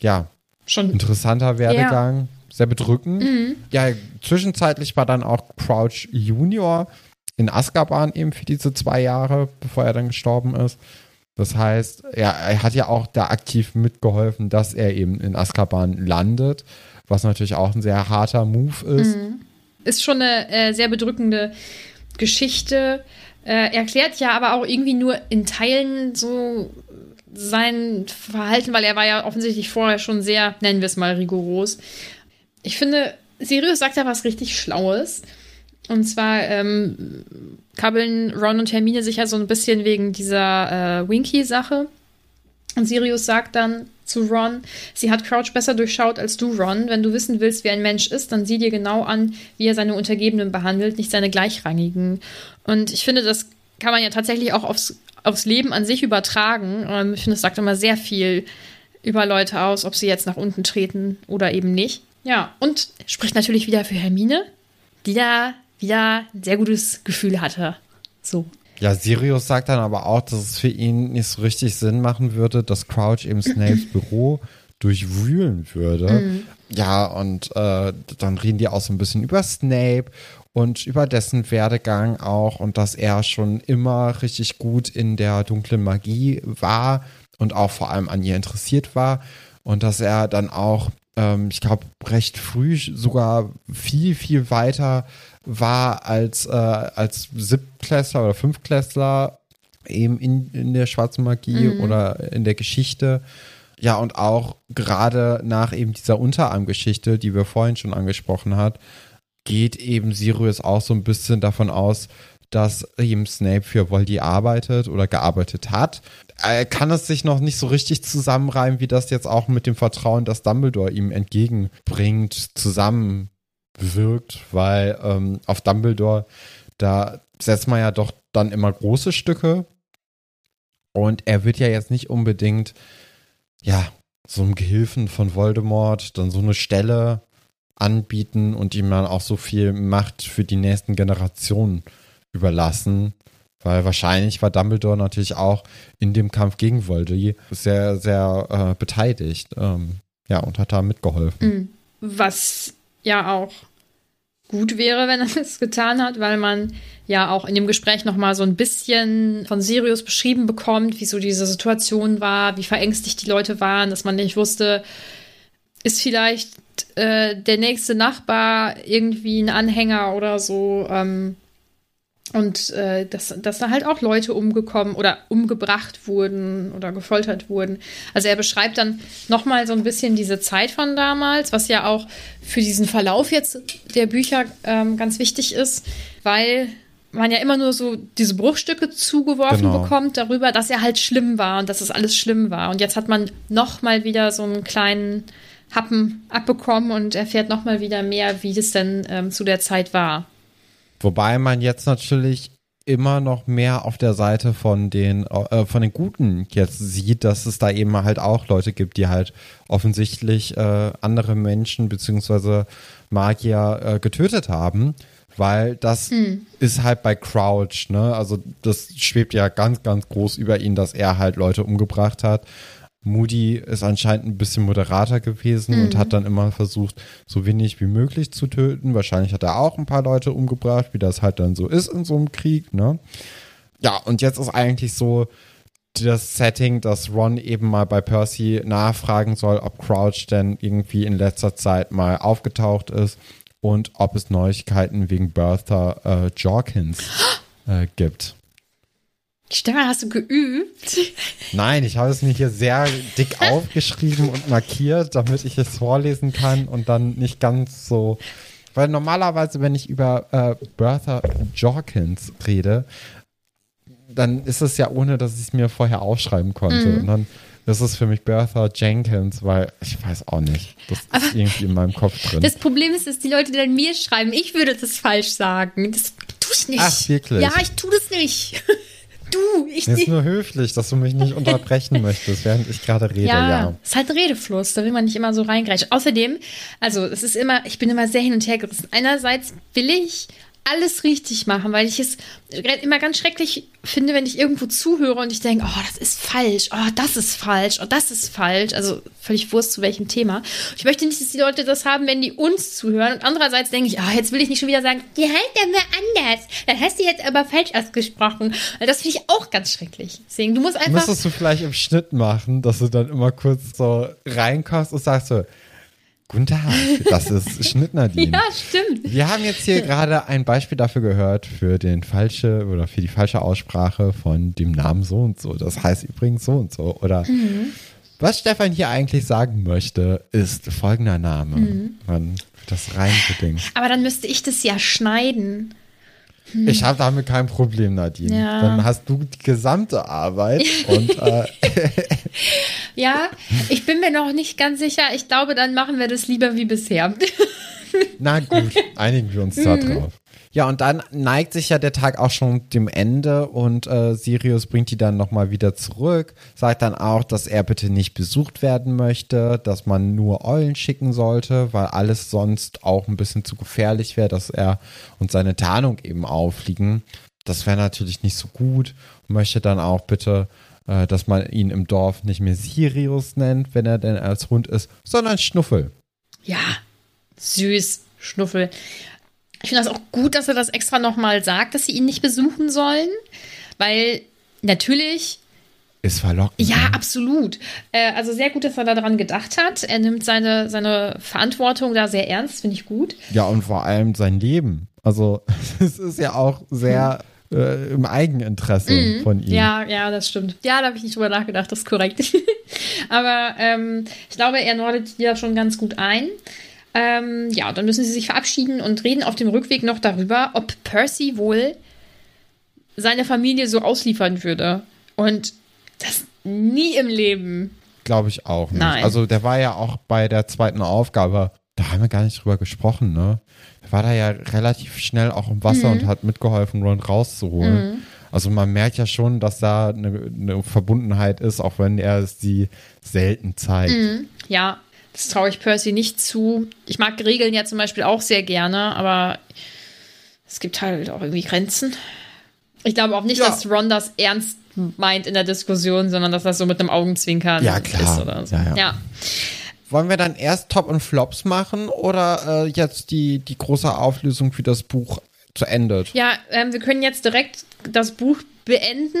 ja, Schon. interessanter Werdegang, sehr bedrückend. Mhm. Ja, zwischenzeitlich war dann auch Crouch Junior in Azkaban eben für diese zwei Jahre, bevor er dann gestorben ist. Das heißt, ja, er hat ja auch da aktiv mitgeholfen, dass er eben in Azkaban landet, was natürlich auch ein sehr harter Move ist. Ist schon eine äh, sehr bedrückende Geschichte. Äh, erklärt ja aber auch irgendwie nur in Teilen so sein Verhalten, weil er war ja offensichtlich vorher schon sehr, nennen wir es mal, rigoros. Ich finde, Sirius sagt da was richtig Schlaues. Und zwar ähm, kabbeln Ron und Hermine sich ja so ein bisschen wegen dieser äh, Winky-Sache. Und Sirius sagt dann zu Ron, sie hat Crouch besser durchschaut als du, Ron. Wenn du wissen willst, wie ein Mensch ist, dann sieh dir genau an, wie er seine Untergebenen behandelt, nicht seine Gleichrangigen. Und ich finde, das kann man ja tatsächlich auch aufs, aufs Leben an sich übertragen. Ähm, ich finde, es sagt immer sehr viel über Leute aus, ob sie jetzt nach unten treten oder eben nicht. Ja, und spricht natürlich wieder für Hermine, die da wieder ein sehr gutes Gefühl hatte. So. Ja, Sirius sagt dann aber auch, dass es für ihn nicht so richtig Sinn machen würde, dass Crouch eben Snapes Büro durchwühlen würde. Ja, und äh, dann reden die auch so ein bisschen über Snape und über dessen Werdegang auch und dass er schon immer richtig gut in der dunklen Magie war und auch vor allem an ihr interessiert war und dass er dann auch, ähm, ich glaube, recht früh sogar viel, viel weiter war als, äh, als Siebtklässler oder Fünftklässler eben in, in der schwarzen Magie oder in der Geschichte. Ja, und auch gerade nach eben dieser Unterarmgeschichte, die wir vorhin schon angesprochen hat, geht eben Sirius auch so ein bisschen davon aus, dass eben Snape für Voldy arbeitet oder gearbeitet hat. Er kann es sich noch nicht so richtig zusammenreimen, wie das jetzt auch mit dem Vertrauen, das Dumbledore ihm entgegenbringt, zusammenwirkt, weil ähm, auf Dumbledore, da setzt man ja doch dann immer große Stücke und er wird ja jetzt nicht unbedingt, ja, so einem Gehilfen von Voldemort dann so eine Stelle anbieten und ihm dann auch so viel Macht für die nächsten Generationen überlassen. Weil wahrscheinlich war Dumbledore natürlich auch in dem Kampf gegen Voldy sehr, sehr äh, beteiligt. Ähm, ja, und hat da mitgeholfen. Mhm. Was ja auch gut wäre, wenn er es getan hat, weil man ja auch in dem Gespräch noch mal so ein bisschen von Sirius beschrieben bekommt, wie so diese Situation war, wie verängstigt die Leute waren, dass man nicht wusste, ist vielleicht äh, der nächste Nachbar irgendwie ein Anhänger oder so. Ähm, und äh, dass, dass da halt auch Leute umgekommen oder umgebracht wurden oder gefoltert wurden. Also er beschreibt dann nochmal so ein bisschen diese Zeit von damals, was ja auch für diesen Verlauf jetzt der Bücher ähm, ganz wichtig ist, weil man ja immer nur so diese Bruchstücke zugeworfen Genau. bekommt darüber, dass er halt schlimm war und dass es alles schlimm war. Und jetzt hat man nochmal wieder so einen kleinen Happen abbekommen und erfährt nochmal wieder mehr, wie es denn ähm, zu der Zeit war. Wobei man jetzt natürlich immer noch mehr auf der Seite von den äh, von den Guten jetzt sieht, dass es da eben halt auch Leute gibt, die halt offensichtlich äh, andere Menschen beziehungsweise Magier äh, getötet haben, weil das ist halt bei Crouch, ne? Also das schwebt ja ganz, ganz groß über ihn, dass er halt Leute umgebracht hat. Moody ist anscheinend ein bisschen moderater gewesen und hat dann immer versucht, so wenig wie möglich zu töten. Wahrscheinlich hat er auch ein paar Leute umgebracht, wie das halt dann so ist in so einem Krieg, ne? Ja, und jetzt ist eigentlich so das Setting, dass Ron eben mal bei Percy nachfragen soll, ob Crouch denn irgendwie in letzter Zeit mal aufgetaucht ist und ob es Neuigkeiten wegen Bertha äh, Jorkins äh, gibt. Stefan, hast du geübt? Nein, ich habe es mir hier sehr dick aufgeschrieben und markiert, damit ich es vorlesen kann und dann nicht ganz so. Weil normalerweise, wenn ich über äh, Bertha Jorkins rede, dann ist es ja ohne, dass ich es mir vorher aufschreiben konnte. Und dann ist es für mich Bertha Jenkins, weil ich weiß auch nicht. Das ist irgendwie in meinem Kopf drin. Das Problem ist, dass die Leute dann mir schreiben, ich würde das falsch sagen. Das tut ich nicht. Ach, wirklich? Ja, ich tu das nicht. Du, ich Mir ist nur höflich, dass du mich nicht unterbrechen möchtest, während ich gerade rede, Ja, ja. ist halt Redefluss, da will man nicht immer so reingreifen. Außerdem, also es ist immer, ich bin immer sehr hin und her gerissen. Einerseits will ich alles richtig machen, weil ich es immer ganz schrecklich finde, wenn ich irgendwo zuhöre und ich denke, oh, das ist falsch, oh, das ist falsch, oh, das ist falsch. Also völlig Wurst zu welchem Thema. Ich möchte nicht, dass die Leute das haben, wenn die uns zuhören. Und andererseits denke ich, ah, jetzt will ich nicht schon wieder sagen, die heißt aber anders. Das hast du jetzt aber falsch ausgesprochen. Weil Das finde ich auch ganz schrecklich. Deswegen, du musst einfach. Müsstest du vielleicht im Schnitt machen, dass du dann immer kurz so reinkommst und sagst so, Guten Tag, das ist Schnittnadine. ja, stimmt. Wir haben jetzt hier gerade ein Beispiel dafür gehört für den falsche oder für die falsche Aussprache von dem Namen so und so. Das heißt übrigens so und so. Oder Mhm. was Stefan hier eigentlich sagen möchte, ist folgender Name. Mhm. Wird das reingedingt. Aber dann müsste ich das ja schneiden. Ich habe damit kein Problem, Nadine. Ja. Dann hast du die gesamte Arbeit und äh, Ja, ich bin mir noch nicht ganz sicher. Ich glaube, dann machen wir das lieber wie bisher. Na gut, einigen wir uns da drauf. Ja, und dann neigt sich ja der Tag auch schon dem Ende und äh, Sirius bringt die dann nochmal wieder zurück, sagt dann auch, dass er bitte nicht besucht werden möchte, dass man nur Eulen schicken sollte, weil alles sonst auch ein bisschen zu gefährlich wäre, dass er und seine Tarnung eben auffliegen. Das wäre natürlich nicht so gut möchte dann auch bitte, äh, dass man ihn im Dorf nicht mehr Sirius nennt, wenn er denn als Hund ist, sondern Schnuffel. Ja, süß, Schnuffel. Ich finde das auch gut, dass er das extra nochmal sagt, dass sie ihn nicht besuchen sollen. Weil natürlich Ist verlockend. Ja, ne? absolut. Äh, also sehr gut, dass er daran gedacht hat. Er nimmt seine, seine Verantwortung da sehr ernst, finde ich gut. Ja, und vor allem sein Leben. Also, es ist ja auch sehr äh, im Eigeninteresse von ihm. Mhm. Ja, ja, das stimmt. Ja, da habe ich nicht drüber nachgedacht, das ist korrekt. Aber ähm, ich glaube, er nordet die da schon ganz gut ein. Ähm, ja, und dann müssen sie sich verabschieden und reden auf dem Rückweg noch darüber, ob Percy wohl seine Familie so ausliefern würde. Und das nie im Leben. Glaube ich auch nicht. Nein. Also, der war ja auch bei der zweiten Aufgabe, da haben wir gar nicht drüber gesprochen, ne? Der war da ja relativ schnell auch im Wasser Mhm. und hat mitgeholfen, Ron rauszuholen. Also, man merkt ja schon, dass da eine, eine Verbundenheit ist, auch wenn er es die selten zeigt. Mhm. Ja, das traue ich Percy nicht zu. Ich mag Regeln ja zum Beispiel auch sehr gerne, aber es gibt halt auch irgendwie Grenzen. Ich glaube auch nicht, Ja. dass Ron das ernst meint in der Diskussion, sondern dass das so mit einem Augenzwinkern Ja, klar. ist oder so. Ja, ja. ja. Wollen wir dann erst Top und Flops machen oder äh, jetzt die, die große Auflösung, wie das Buch zu endet? Ja, ähm, wir können jetzt direkt das Buch beenden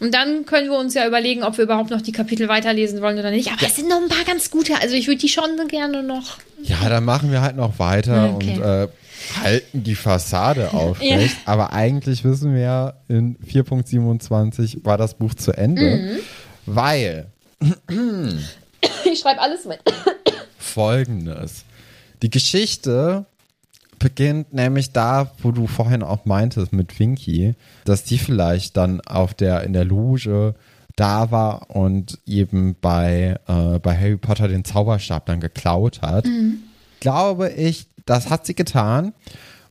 und dann können wir uns ja überlegen, ob wir überhaupt noch die Kapitel weiterlesen wollen oder nicht. Aber es sind noch ein paar ganz gute. Also ich würde die schon gerne noch. Ja, dann machen wir halt noch weiter Okay. und äh, halten die Fassade aufrecht. Aber eigentlich wissen wir ja, in 4.27 war das Buch zu Ende, Mhm. weil Ich schreibe alles mit. folgendes. Die Geschichte beginnt nämlich da, wo du vorhin auch meintest mit Winky, dass die vielleicht dann auf der, in der Loge da war und eben bei, äh, bei Harry Potter den Zauberstab dann geklaut hat. Glaube ich, das hat sie getan.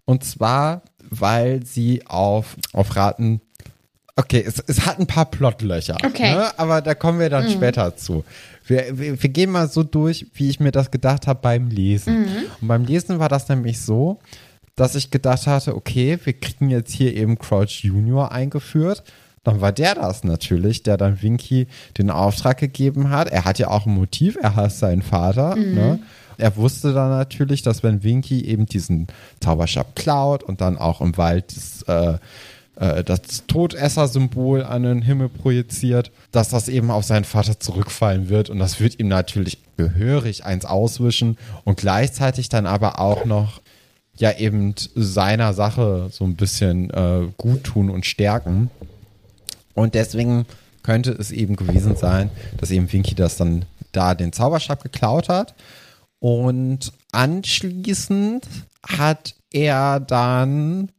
Und zwar, weil sie auf, auf Raten Okay, es, es hat ein paar Plotlöcher. Okay. Ne? Aber da kommen wir dann später zu. Wir, wir, wir gehen mal so durch, wie ich mir das gedacht habe beim Lesen. Und beim Lesen war das nämlich so, dass ich gedacht hatte, okay, wir kriegen jetzt hier eben Crouch Junior eingeführt. Dann war der das natürlich, der dann Winky den Auftrag gegeben hat. Er hat ja auch ein Motiv, er hasst seinen Vater. Ne? Er wusste dann natürlich, dass wenn Winky eben diesen Zauberstab klaut und dann auch im Wald das, äh, äh, das Todesser-Symbol an den Himmel projiziert, dass das eben auf seinen Vater zurückfallen wird. Und das wird ihm natürlich gehörig eins auswischen und gleichzeitig dann aber auch noch ja eben seiner Sache so ein bisschen äh, gut tun und stärken. Und deswegen könnte es eben gewesen sein, dass eben Winky das dann da den Zauberstab geklaut hat. Und anschließend hat er dann,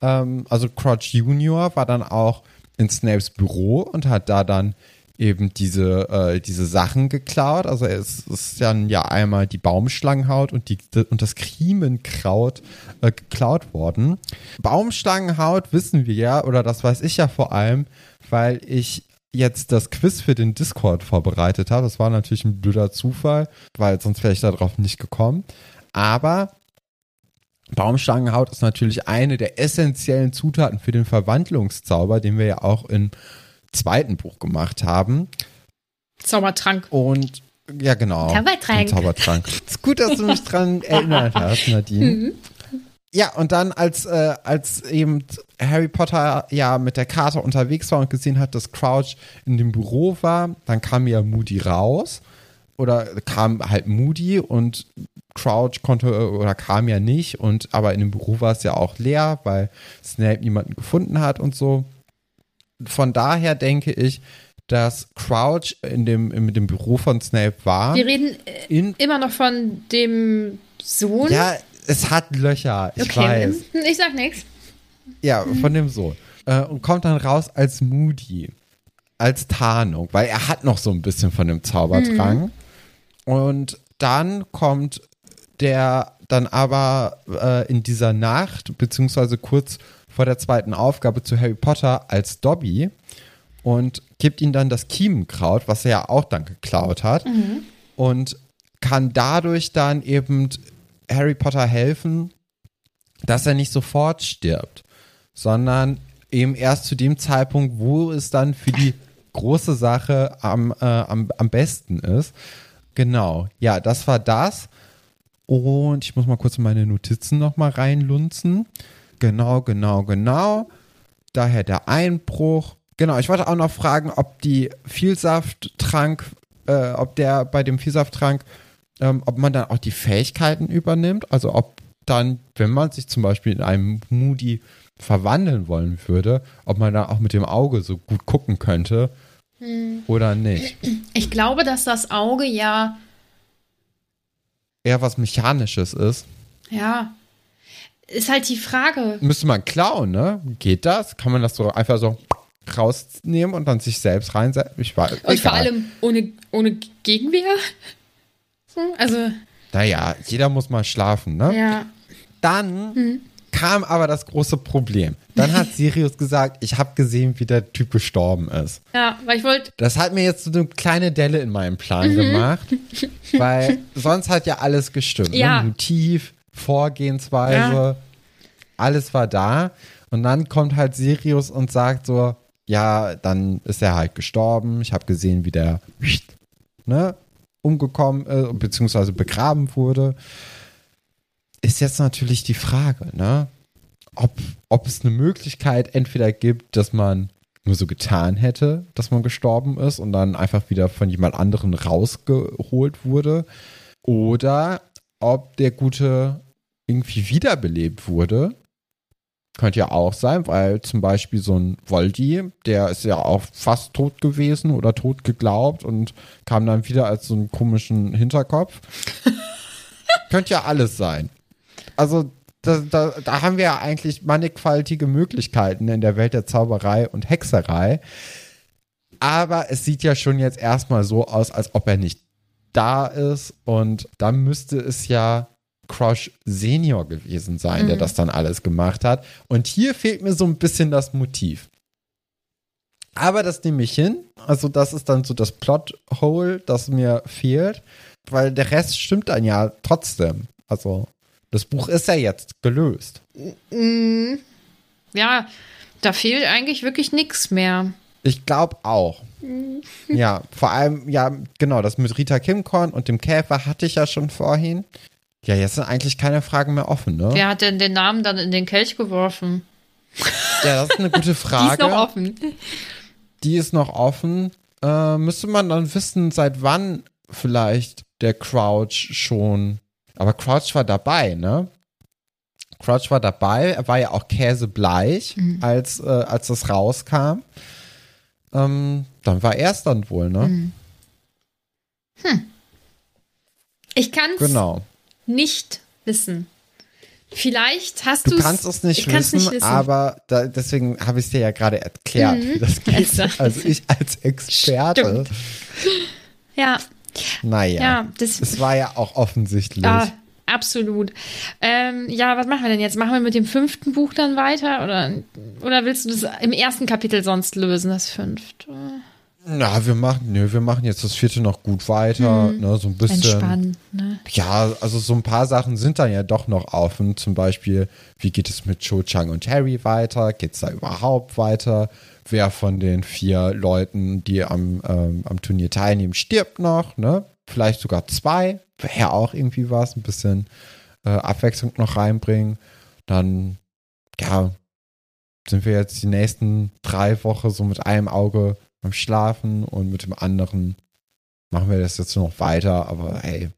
ähm, also Crouch Junior war dann auch in Snapes Büro und hat da dann eben diese, äh, diese Sachen geklaut. Also es ist dann ja einmal die Baumschlangenhaut und, die, und das Kriemenkraut äh, geklaut worden. Baumschlangenhaut wissen wir ja, oder das weiß ich ja vor allem, weil ich jetzt das Quiz für den Discord vorbereitet habe. Das war natürlich ein blöder Zufall, weil sonst wäre ich darauf nicht gekommen. Aber Baumschlangenhaut ist natürlich eine der essentiellen Zutaten für den Verwandlungszauber, den wir ja auch im zweiten Buch gemacht haben. Zaubertrank. Und ja, genau. Zaubertrank. Zaubertrank. ist gut, dass du mich dran erinnert hast, Nadine. Mhm. Ja, und dann, als, äh, als eben Harry Potter ja mit der Karte unterwegs war und gesehen hat, dass Crouch in dem Büro war, dann kam ja Moody raus. Oder kam halt Moody und Crouch konnte oder kam ja nicht. Und aber in dem Büro war es ja auch leer, weil Snape niemanden gefunden hat und so. Von daher denke ich, dass Crouch in dem, mit dem Büro von Snape war. Wir reden äh, immer noch von dem Sohn. Ja, es hat Löcher, ich okay. weiß. Ich sag nichts. Ja, von dem Sohn. Äh, und kommt dann raus als Moody. Als Tarnung, weil er hat noch so ein bisschen von dem Zaubertrank. Mhm. Und dann kommt der dann aber äh, in dieser Nacht, beziehungsweise kurz vor der zweiten Aufgabe zu Harry Potter als Dobby und gibt ihm dann das Kiemenkraut, was er ja auch dann geklaut hat. Mhm. Und kann dadurch dann eben Harry Potter helfen, dass er nicht sofort stirbt, sondern eben erst zu dem Zeitpunkt, wo es dann für die große Sache am, äh, am, am besten ist. Genau, ja, das war das. Und ich muss mal kurz in meine Notizen nochmal reinlunzen. Genau, genau, genau. Daher der Einbruch. Genau, ich wollte auch noch fragen, ob die Vielsafttrank, äh, ob der bei dem Vielsafttrank ähm, ob man dann auch die Fähigkeiten übernimmt. Also ob dann, wenn man sich zum Beispiel in einem Moody verwandeln wollen würde, ob man da auch mit dem Auge so gut gucken könnte hm. oder nicht. Ich glaube, dass das Auge ja eher was Mechanisches ist. Ja. Ist halt die Frage. Müsste man klauen, ne? Geht das? Kann man das so einfach so rausnehmen und dann sich selbst reinsetzen? Ich weiß, und egal. vor allem ohne, ohne Gegenwehr? Also. Naja, jeder muss mal schlafen, ne? Ja. Dann hm. Kam aber das große Problem. Dann hat Sirius gesagt, ich habe gesehen, wie der Typ gestorben ist. Ja, weil ich wollte. Das hat mir jetzt so eine kleine Delle in meinem Plan mhm. gemacht, weil sonst hat ja alles gestimmt. Ne? Ja. Ne? Motiv, Vorgehensweise, ja. alles war da. Und dann kommt halt Sirius und sagt so, ja, dann ist er halt gestorben. Ich habe gesehen, wie der ne, umgekommen, äh, beziehungsweise begraben wurde, ist jetzt natürlich die Frage, ne? Ob, ob es eine Möglichkeit entweder gibt, dass man nur so getan hätte, dass man gestorben ist und dann einfach wieder von jemand anderen rausgeholt wurde, oder ob der Gute irgendwie wiederbelebt wurde könnte ja auch sein, weil zum Beispiel so ein Voldi, der ist ja auch fast tot gewesen oder tot geglaubt und kam dann wieder als so einen komischen Hinterkopf. könnte ja alles sein. Also da, da, da haben wir ja eigentlich mannigfaltige Möglichkeiten in der Welt der Zauberei und Hexerei. Aber es sieht ja schon jetzt erstmal so aus, als ob er nicht da ist. Und dann müsste es ja Crush Senior gewesen sein, mhm. der das dann alles gemacht hat. Und hier fehlt mir so ein bisschen das Motiv. Aber das nehme ich hin. Also, das ist dann so das Plot-Hole, das mir fehlt. Weil der Rest stimmt dann ja trotzdem. Also, das Buch ist ja jetzt gelöst. Mhm. Ja, da fehlt eigentlich wirklich nichts mehr. Ich glaube auch. Mhm. Ja, vor allem, ja, genau, das mit Rita Kimkorn und dem Käfer hatte ich ja schon vorhin. Ja, jetzt sind eigentlich keine Fragen mehr offen, ne? Wer hat denn den Namen dann in den Kelch geworfen? Ja, das ist eine gute Frage. Die ist noch offen. Die ist noch offen. Äh, müsste man dann wissen, seit wann vielleicht der Crouch schon. Aber Crouch war dabei, ne? Crouch war dabei. Er war ja auch käsebleich, mhm. als, äh, als das rauskam. Ähm, dann war er es dann wohl, ne? Mhm. Hm. Ich kann's. Genau nicht wissen. Vielleicht hast Du du's- kannst es nicht wissen, nicht wissen. aber da, deswegen habe ich es dir ja gerade erklärt, Mhm. wie das geht. Also. Also ich als Experte. Stimmt. Ja, Naja. Ja, das- es war ja auch offensichtlich. ja, absolut. Ähm, ja, was machen wir denn jetzt? Machen wir mit dem fünften Buch dann weiter? Oder, oder willst du das im ersten Kapitel sonst lösen, das fünfte? Na, wir machen, nö, wir machen jetzt das vierte noch gut weiter, ne, so ein bisschen. Mhm. Entspannen, ne? Ja, also so ein paar Sachen sind dann ja doch noch offen. Zum Beispiel, wie geht es mit Cho Chang und Harry weiter? Geht es da überhaupt weiter? Wer von den vier Leuten, die am, ähm, am Turnier teilnehmen, stirbt noch? Ne? Vielleicht sogar zwei. Wäre auch irgendwie was. Ein bisschen äh, Abwechslung noch reinbringen. Dann, ja, sind wir jetzt die nächsten drei Wochen so mit einem Auge beim Schlafen und mit dem anderen machen wir das jetzt noch weiter. Aber hey,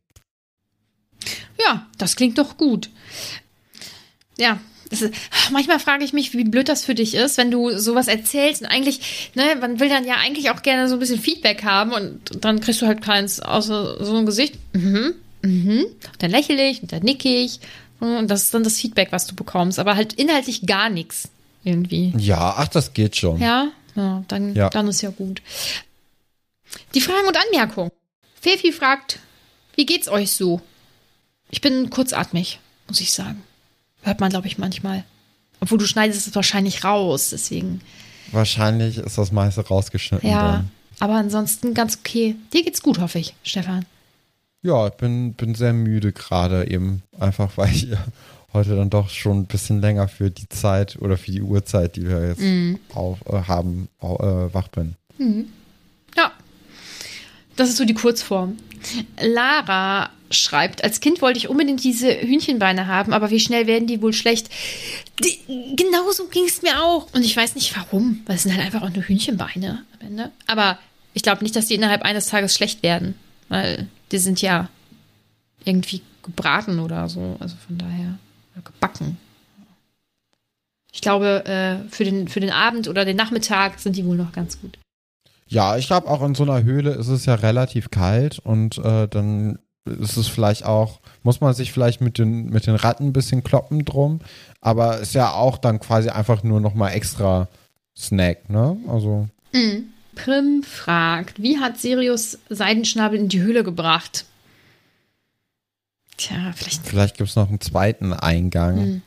Ja, das klingt doch gut. Ja, ist, manchmal frage ich mich, wie blöd das für dich ist, wenn du sowas erzählst und eigentlich, ne, man will dann ja eigentlich auch gerne so ein bisschen Feedback haben und dann kriegst du halt keins außer so ein Gesicht. Mhm, mhm. Dann lächle ich und dann nicke ich und das ist dann das Feedback, was du bekommst, aber halt inhaltlich gar nichts irgendwie. Ja, ach, das geht schon. Ja, ja, dann, Ja. dann ist ja gut. Die Fragen und Anmerkungen. Fefi fragt, wie geht's euch so? Ich bin kurzatmig, muss ich sagen. Hört man, glaube ich, manchmal. Obwohl du schneidest es wahrscheinlich raus, deswegen. Wahrscheinlich ist das meiste rausgeschnitten. Ja, Dann. aber ansonsten ganz okay. Dir geht's gut, hoffe ich, Stefan. Ja, ich bin, bin sehr müde gerade eben. Einfach weil ich heute dann doch schon ein bisschen länger für die Zeit oder für die Uhrzeit, die wir jetzt Mhm. auf, äh, haben, äh, wach bin. Ja. Das ist so die Kurzform. Lara schreibt, als Kind wollte ich unbedingt diese Hühnchenbeine haben, aber wie schnell werden die wohl schlecht? Die, genauso ging es mir auch. Und ich weiß nicht warum, weil es sind halt einfach auch nur Hühnchenbeine am Ende. Aber ich glaube nicht, dass die innerhalb eines Tages schlecht werden, weil die sind ja irgendwie gebraten oder so. Also von daher gebacken. Ich glaube, äh, für, den, für den Abend oder den Nachmittag sind die wohl noch ganz gut. Ja, ich glaube auch in so einer Höhle ist es ja relativ kalt und äh, dann ist es vielleicht auch, muss man sich vielleicht mit den, mit den Ratten ein bisschen kloppen drum, aber ist ja auch dann quasi einfach nur nochmal extra Snack, ne? Also, Prim fragt, wie hat Sirius Seidenschnabel in die Höhle gebracht? Tja, vielleicht. vielleicht gibt es noch einen zweiten Eingang Hm.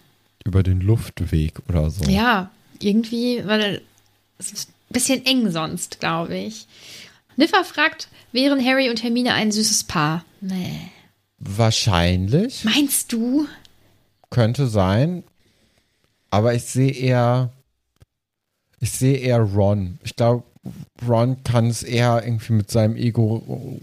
über den Luftweg oder so. Ja, irgendwie, weil es ist bisschen eng sonst, glaube ich. Niffer fragt, wären Harry und Hermine ein süßes Paar? Nee. Wahrscheinlich. Meinst du? Könnte sein. Aber ich sehe eher. Ich sehe eher Ron. Ich glaube, Ron kann es eher irgendwie mit seinem Ego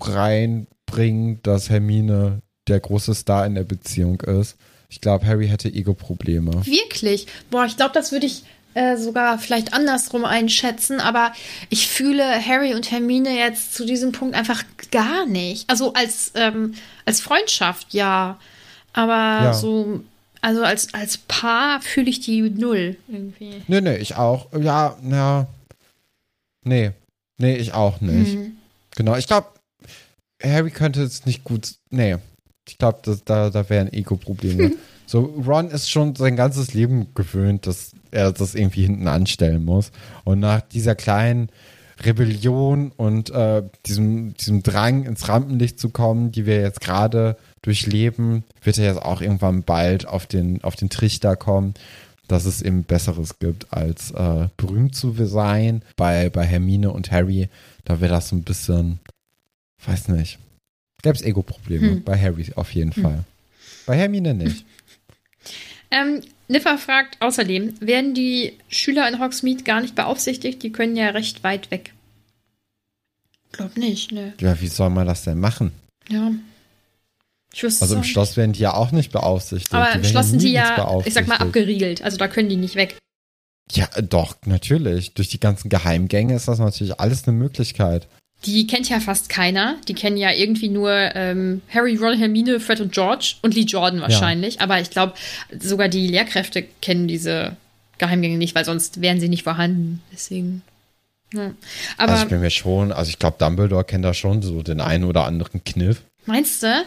reinbringen, dass Hermine der große Star in der Beziehung ist. Ich glaube, Harry hätte Ego-Probleme. Wirklich? Boah, ich glaube, das würde ich äh, sogar vielleicht andersrum einschätzen, aber ich fühle Harry und Hermine jetzt zu diesem Punkt einfach gar nicht. Also als, ähm, als Freundschaft, ja. Aber Ja. so, also als, als Paar fühle ich die null irgendwie. Nee, nee, ich auch. Ja, ja. Nee. Nee, ich auch nicht. Hm. Genau, ich glaube, Harry könnte es nicht gut. Nee. Ich glaube, da, da wären Ego-Probleme. so, Ron ist schon sein ganzes Leben gewöhnt, dass er das irgendwie hinten anstellen muss. Und nach dieser kleinen Rebellion und äh, diesem, diesem Drang ins Rampenlicht zu kommen, die wir jetzt gerade durchleben, wird er jetzt auch irgendwann bald auf den, auf den Trichter kommen, dass es eben Besseres gibt, als äh, berühmt zu sein. Bei, bei Hermine und Harry, da wäre das so ein bisschen, weiß nicht, gäbe es Ego-Probleme. Hm. Bei Harry auf jeden Fall. Bei Hermine nicht. Ähm, Niffer fragt außerdem, werden die Schüler in Hogsmeade gar nicht beaufsichtigt? Die können ja recht weit weg. Glaub nicht, ne. Ja, wie soll man das denn machen? Ja. Ich wüsste Also im auch Schloss werden die ja auch nicht beaufsichtigt. Aber im Schloss sind die ja, ich sag mal, abgeriegelt. Also da können die nicht weg. Ja, doch, natürlich. Durch die ganzen Geheimgänge ist das natürlich alles eine Möglichkeit. Die kennt ja fast keiner. Die kennen ja irgendwie nur ähm, Harry, Ron, Hermine, Fred und George und Lee Jordan wahrscheinlich. Aber ich glaube, sogar die Lehrkräfte kennen diese Geheimgänge nicht, weil sonst wären sie nicht vorhanden. Deswegen. Ja. Aber also ich bin mir schon, also ich glaube, Dumbledore kennt da schon so den einen oder anderen Kniff. meinst du?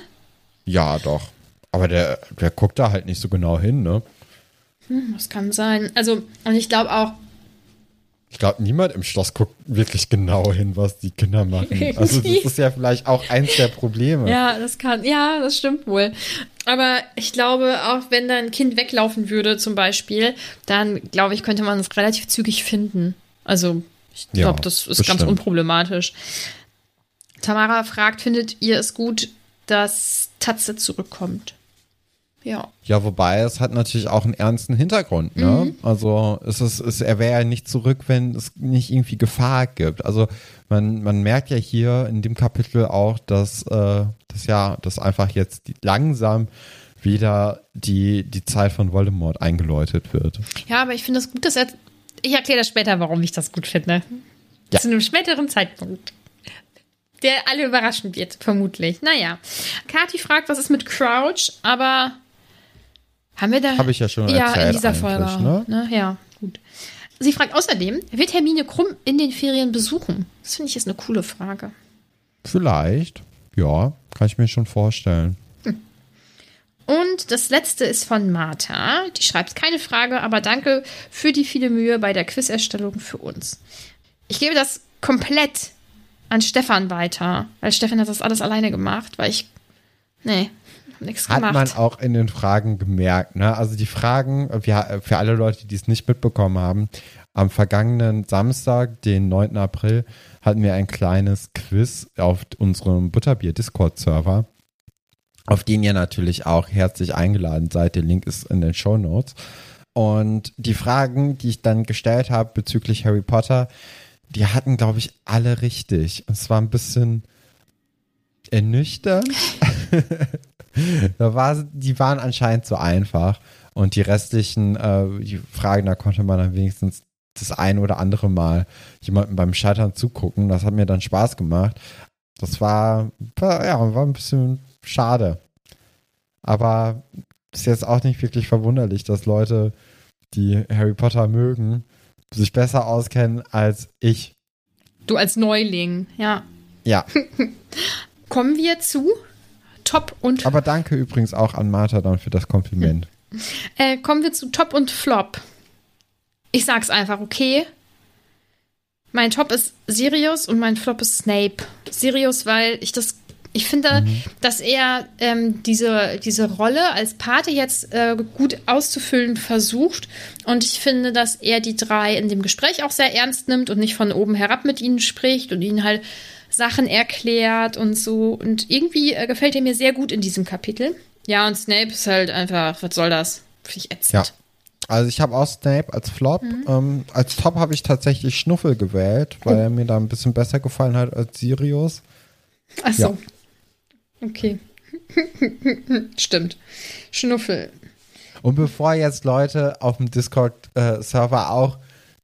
Ja, doch. Aber der, der guckt da halt nicht so genau hin, ne? Hm, das kann sein. Also, und ich glaube auch, Ich glaube, niemand im Schloss guckt wirklich genau hin, was die Kinder machen. Also das ist ja vielleicht auch eins der Probleme. Ja, das kann, ja, das stimmt wohl. Aber ich glaube, auch wenn da ein Kind weglaufen würde, zum Beispiel, dann glaube ich, könnte man es relativ zügig finden. Also, ich Ja, glaube, das ist ganz bestimmt. unproblematisch. Tamara fragt, findet ihr es gut, dass Tatze zurückkommt? Ja. Ja, wobei es hat natürlich auch einen ernsten Hintergrund, ne? Mhm. Also es ist, es, er wäre ja nicht zurück, wenn es nicht irgendwie Gefahr gibt. Also man, man merkt ja hier in dem Kapitel auch, dass, äh, dass ja, dass einfach jetzt langsam wieder die, die Zeit von Voldemort eingeläutet wird. Ja, aber ich finde es gut, dass er. Ich erkläre das später, warum ich das gut finde. Ja. Zu einem späteren Zeitpunkt. Der alle überraschen wird, vermutlich. Naja. Kati fragt, was ist mit Crouch, aber haben wir da. Habe ich ja schon ja, erzählt in dieser Folge. ne? Ne? Ja, gut. Sie fragt außerdem, wird Hermine Krumm in den Ferien besuchen? Das finde ich jetzt eine coole Frage. Vielleicht, ja, kann ich mir schon vorstellen. Und das letzte ist von Martha. Die schreibt keine Frage, aber danke für die viele Mühe bei der Quizerstellung für uns. Ich gebe das komplett an Stefan weiter, weil Stefan hat das alles alleine gemacht, weil ich. Nee, nichts Hat gemacht. man auch in den Fragen gemerkt, ne? Also die Fragen, für alle Leute, die es nicht mitbekommen haben, am vergangenen Samstag, den 9. April, hatten wir ein kleines Quiz auf unserem Butterbier-Discord-Server, auf den ihr natürlich auch herzlich eingeladen seid. Der Link ist in den Show Notes. Und die Fragen, die ich dann gestellt habe bezüglich Harry Potter, die hatten, glaube ich, alle richtig. Es war ein bisschen ernüchternd. da war, die waren anscheinend so einfach. Und die restlichen äh, die Fragen, da konnte man dann wenigstens das ein oder andere Mal jemandem beim Scheitern zugucken. Das hat mir dann Spaß gemacht. Das war, war ja, war ein bisschen schade. Aber ist jetzt auch nicht wirklich verwunderlich, dass Leute, die Harry Potter mögen, sich besser auskennen als ich. Du als Neuling, ja. Ja, Kommen wir zu Top und aber danke übrigens auch an Martha dann für das Kompliment. äh, kommen wir zu Top und Flop. Ich sag's einfach, okay? Mein Top ist Sirius und mein Flop ist Snape. Sirius, weil ich das, ich finde, dass er ähm, diese, diese Rolle als Pate jetzt äh, gut auszufüllen versucht. Und ich finde, dass er die drei in dem Gespräch auch sehr ernst nimmt und nicht von oben herab mit ihnen spricht und ihnen halt Sachen erklärt und so. Und irgendwie äh, gefällt er mir sehr gut in diesem Kapitel. Ja, und Snape ist halt einfach, was soll das? Finde ich ätzend. Ja. Also ich habe auch Snape als Flop. Ähm, als Top habe ich tatsächlich Schnuffel gewählt, weil er mir da ein bisschen besser gefallen hat als Sirius. Ach so. Ja. Okay. Stimmt. Schnuffel. Und bevor jetzt Leute auf dem Discord-Server auch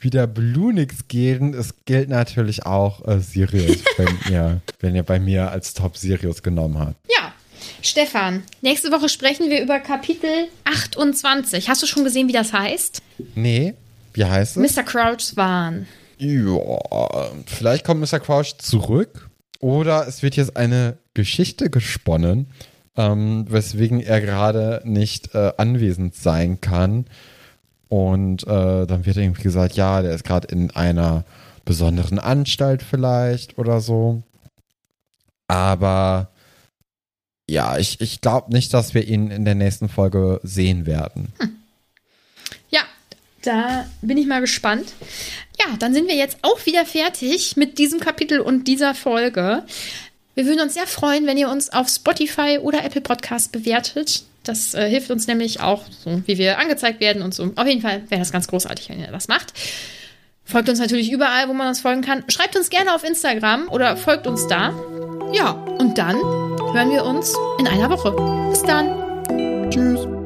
wieder Blunix gehen, es gilt natürlich auch äh, Sirius, wenn ihr, wenn ihr bei mir als Top Sirius genommen habt. Ja. Stefan, nächste Woche sprechen wir über Kapitel 28. Hast du schon gesehen, wie das heißt? Nee, wie heißt es? Mr. Crouch's Wahn. Ja, vielleicht kommt Mr. Crouch zurück oder es wird jetzt eine Geschichte gesponnen, ähm, weswegen er gerade nicht äh, anwesend sein kann. Und äh, dann wird irgendwie gesagt, ja, der ist gerade in einer besonderen Anstalt vielleicht oder so. Aber ja, ich, ich glaube nicht, dass wir ihn in der nächsten Folge sehen werden. Ja, da bin ich mal gespannt. Ja, dann sind wir jetzt auch wieder fertig mit diesem Kapitel und dieser Folge. Wir würden uns sehr freuen, wenn ihr uns auf Spotify oder Apple Podcast bewertet. Das äh, hilft uns nämlich auch, so wie wir angezeigt werden und so. Auf jeden Fall wäre das ganz großartig, wenn ihr das macht. Folgt uns natürlich überall, wo man uns folgen kann. Schreibt uns gerne auf Instagram oder folgt uns da. Ja, und dann hören wir uns in einer Woche. Bis dann. Tschüss.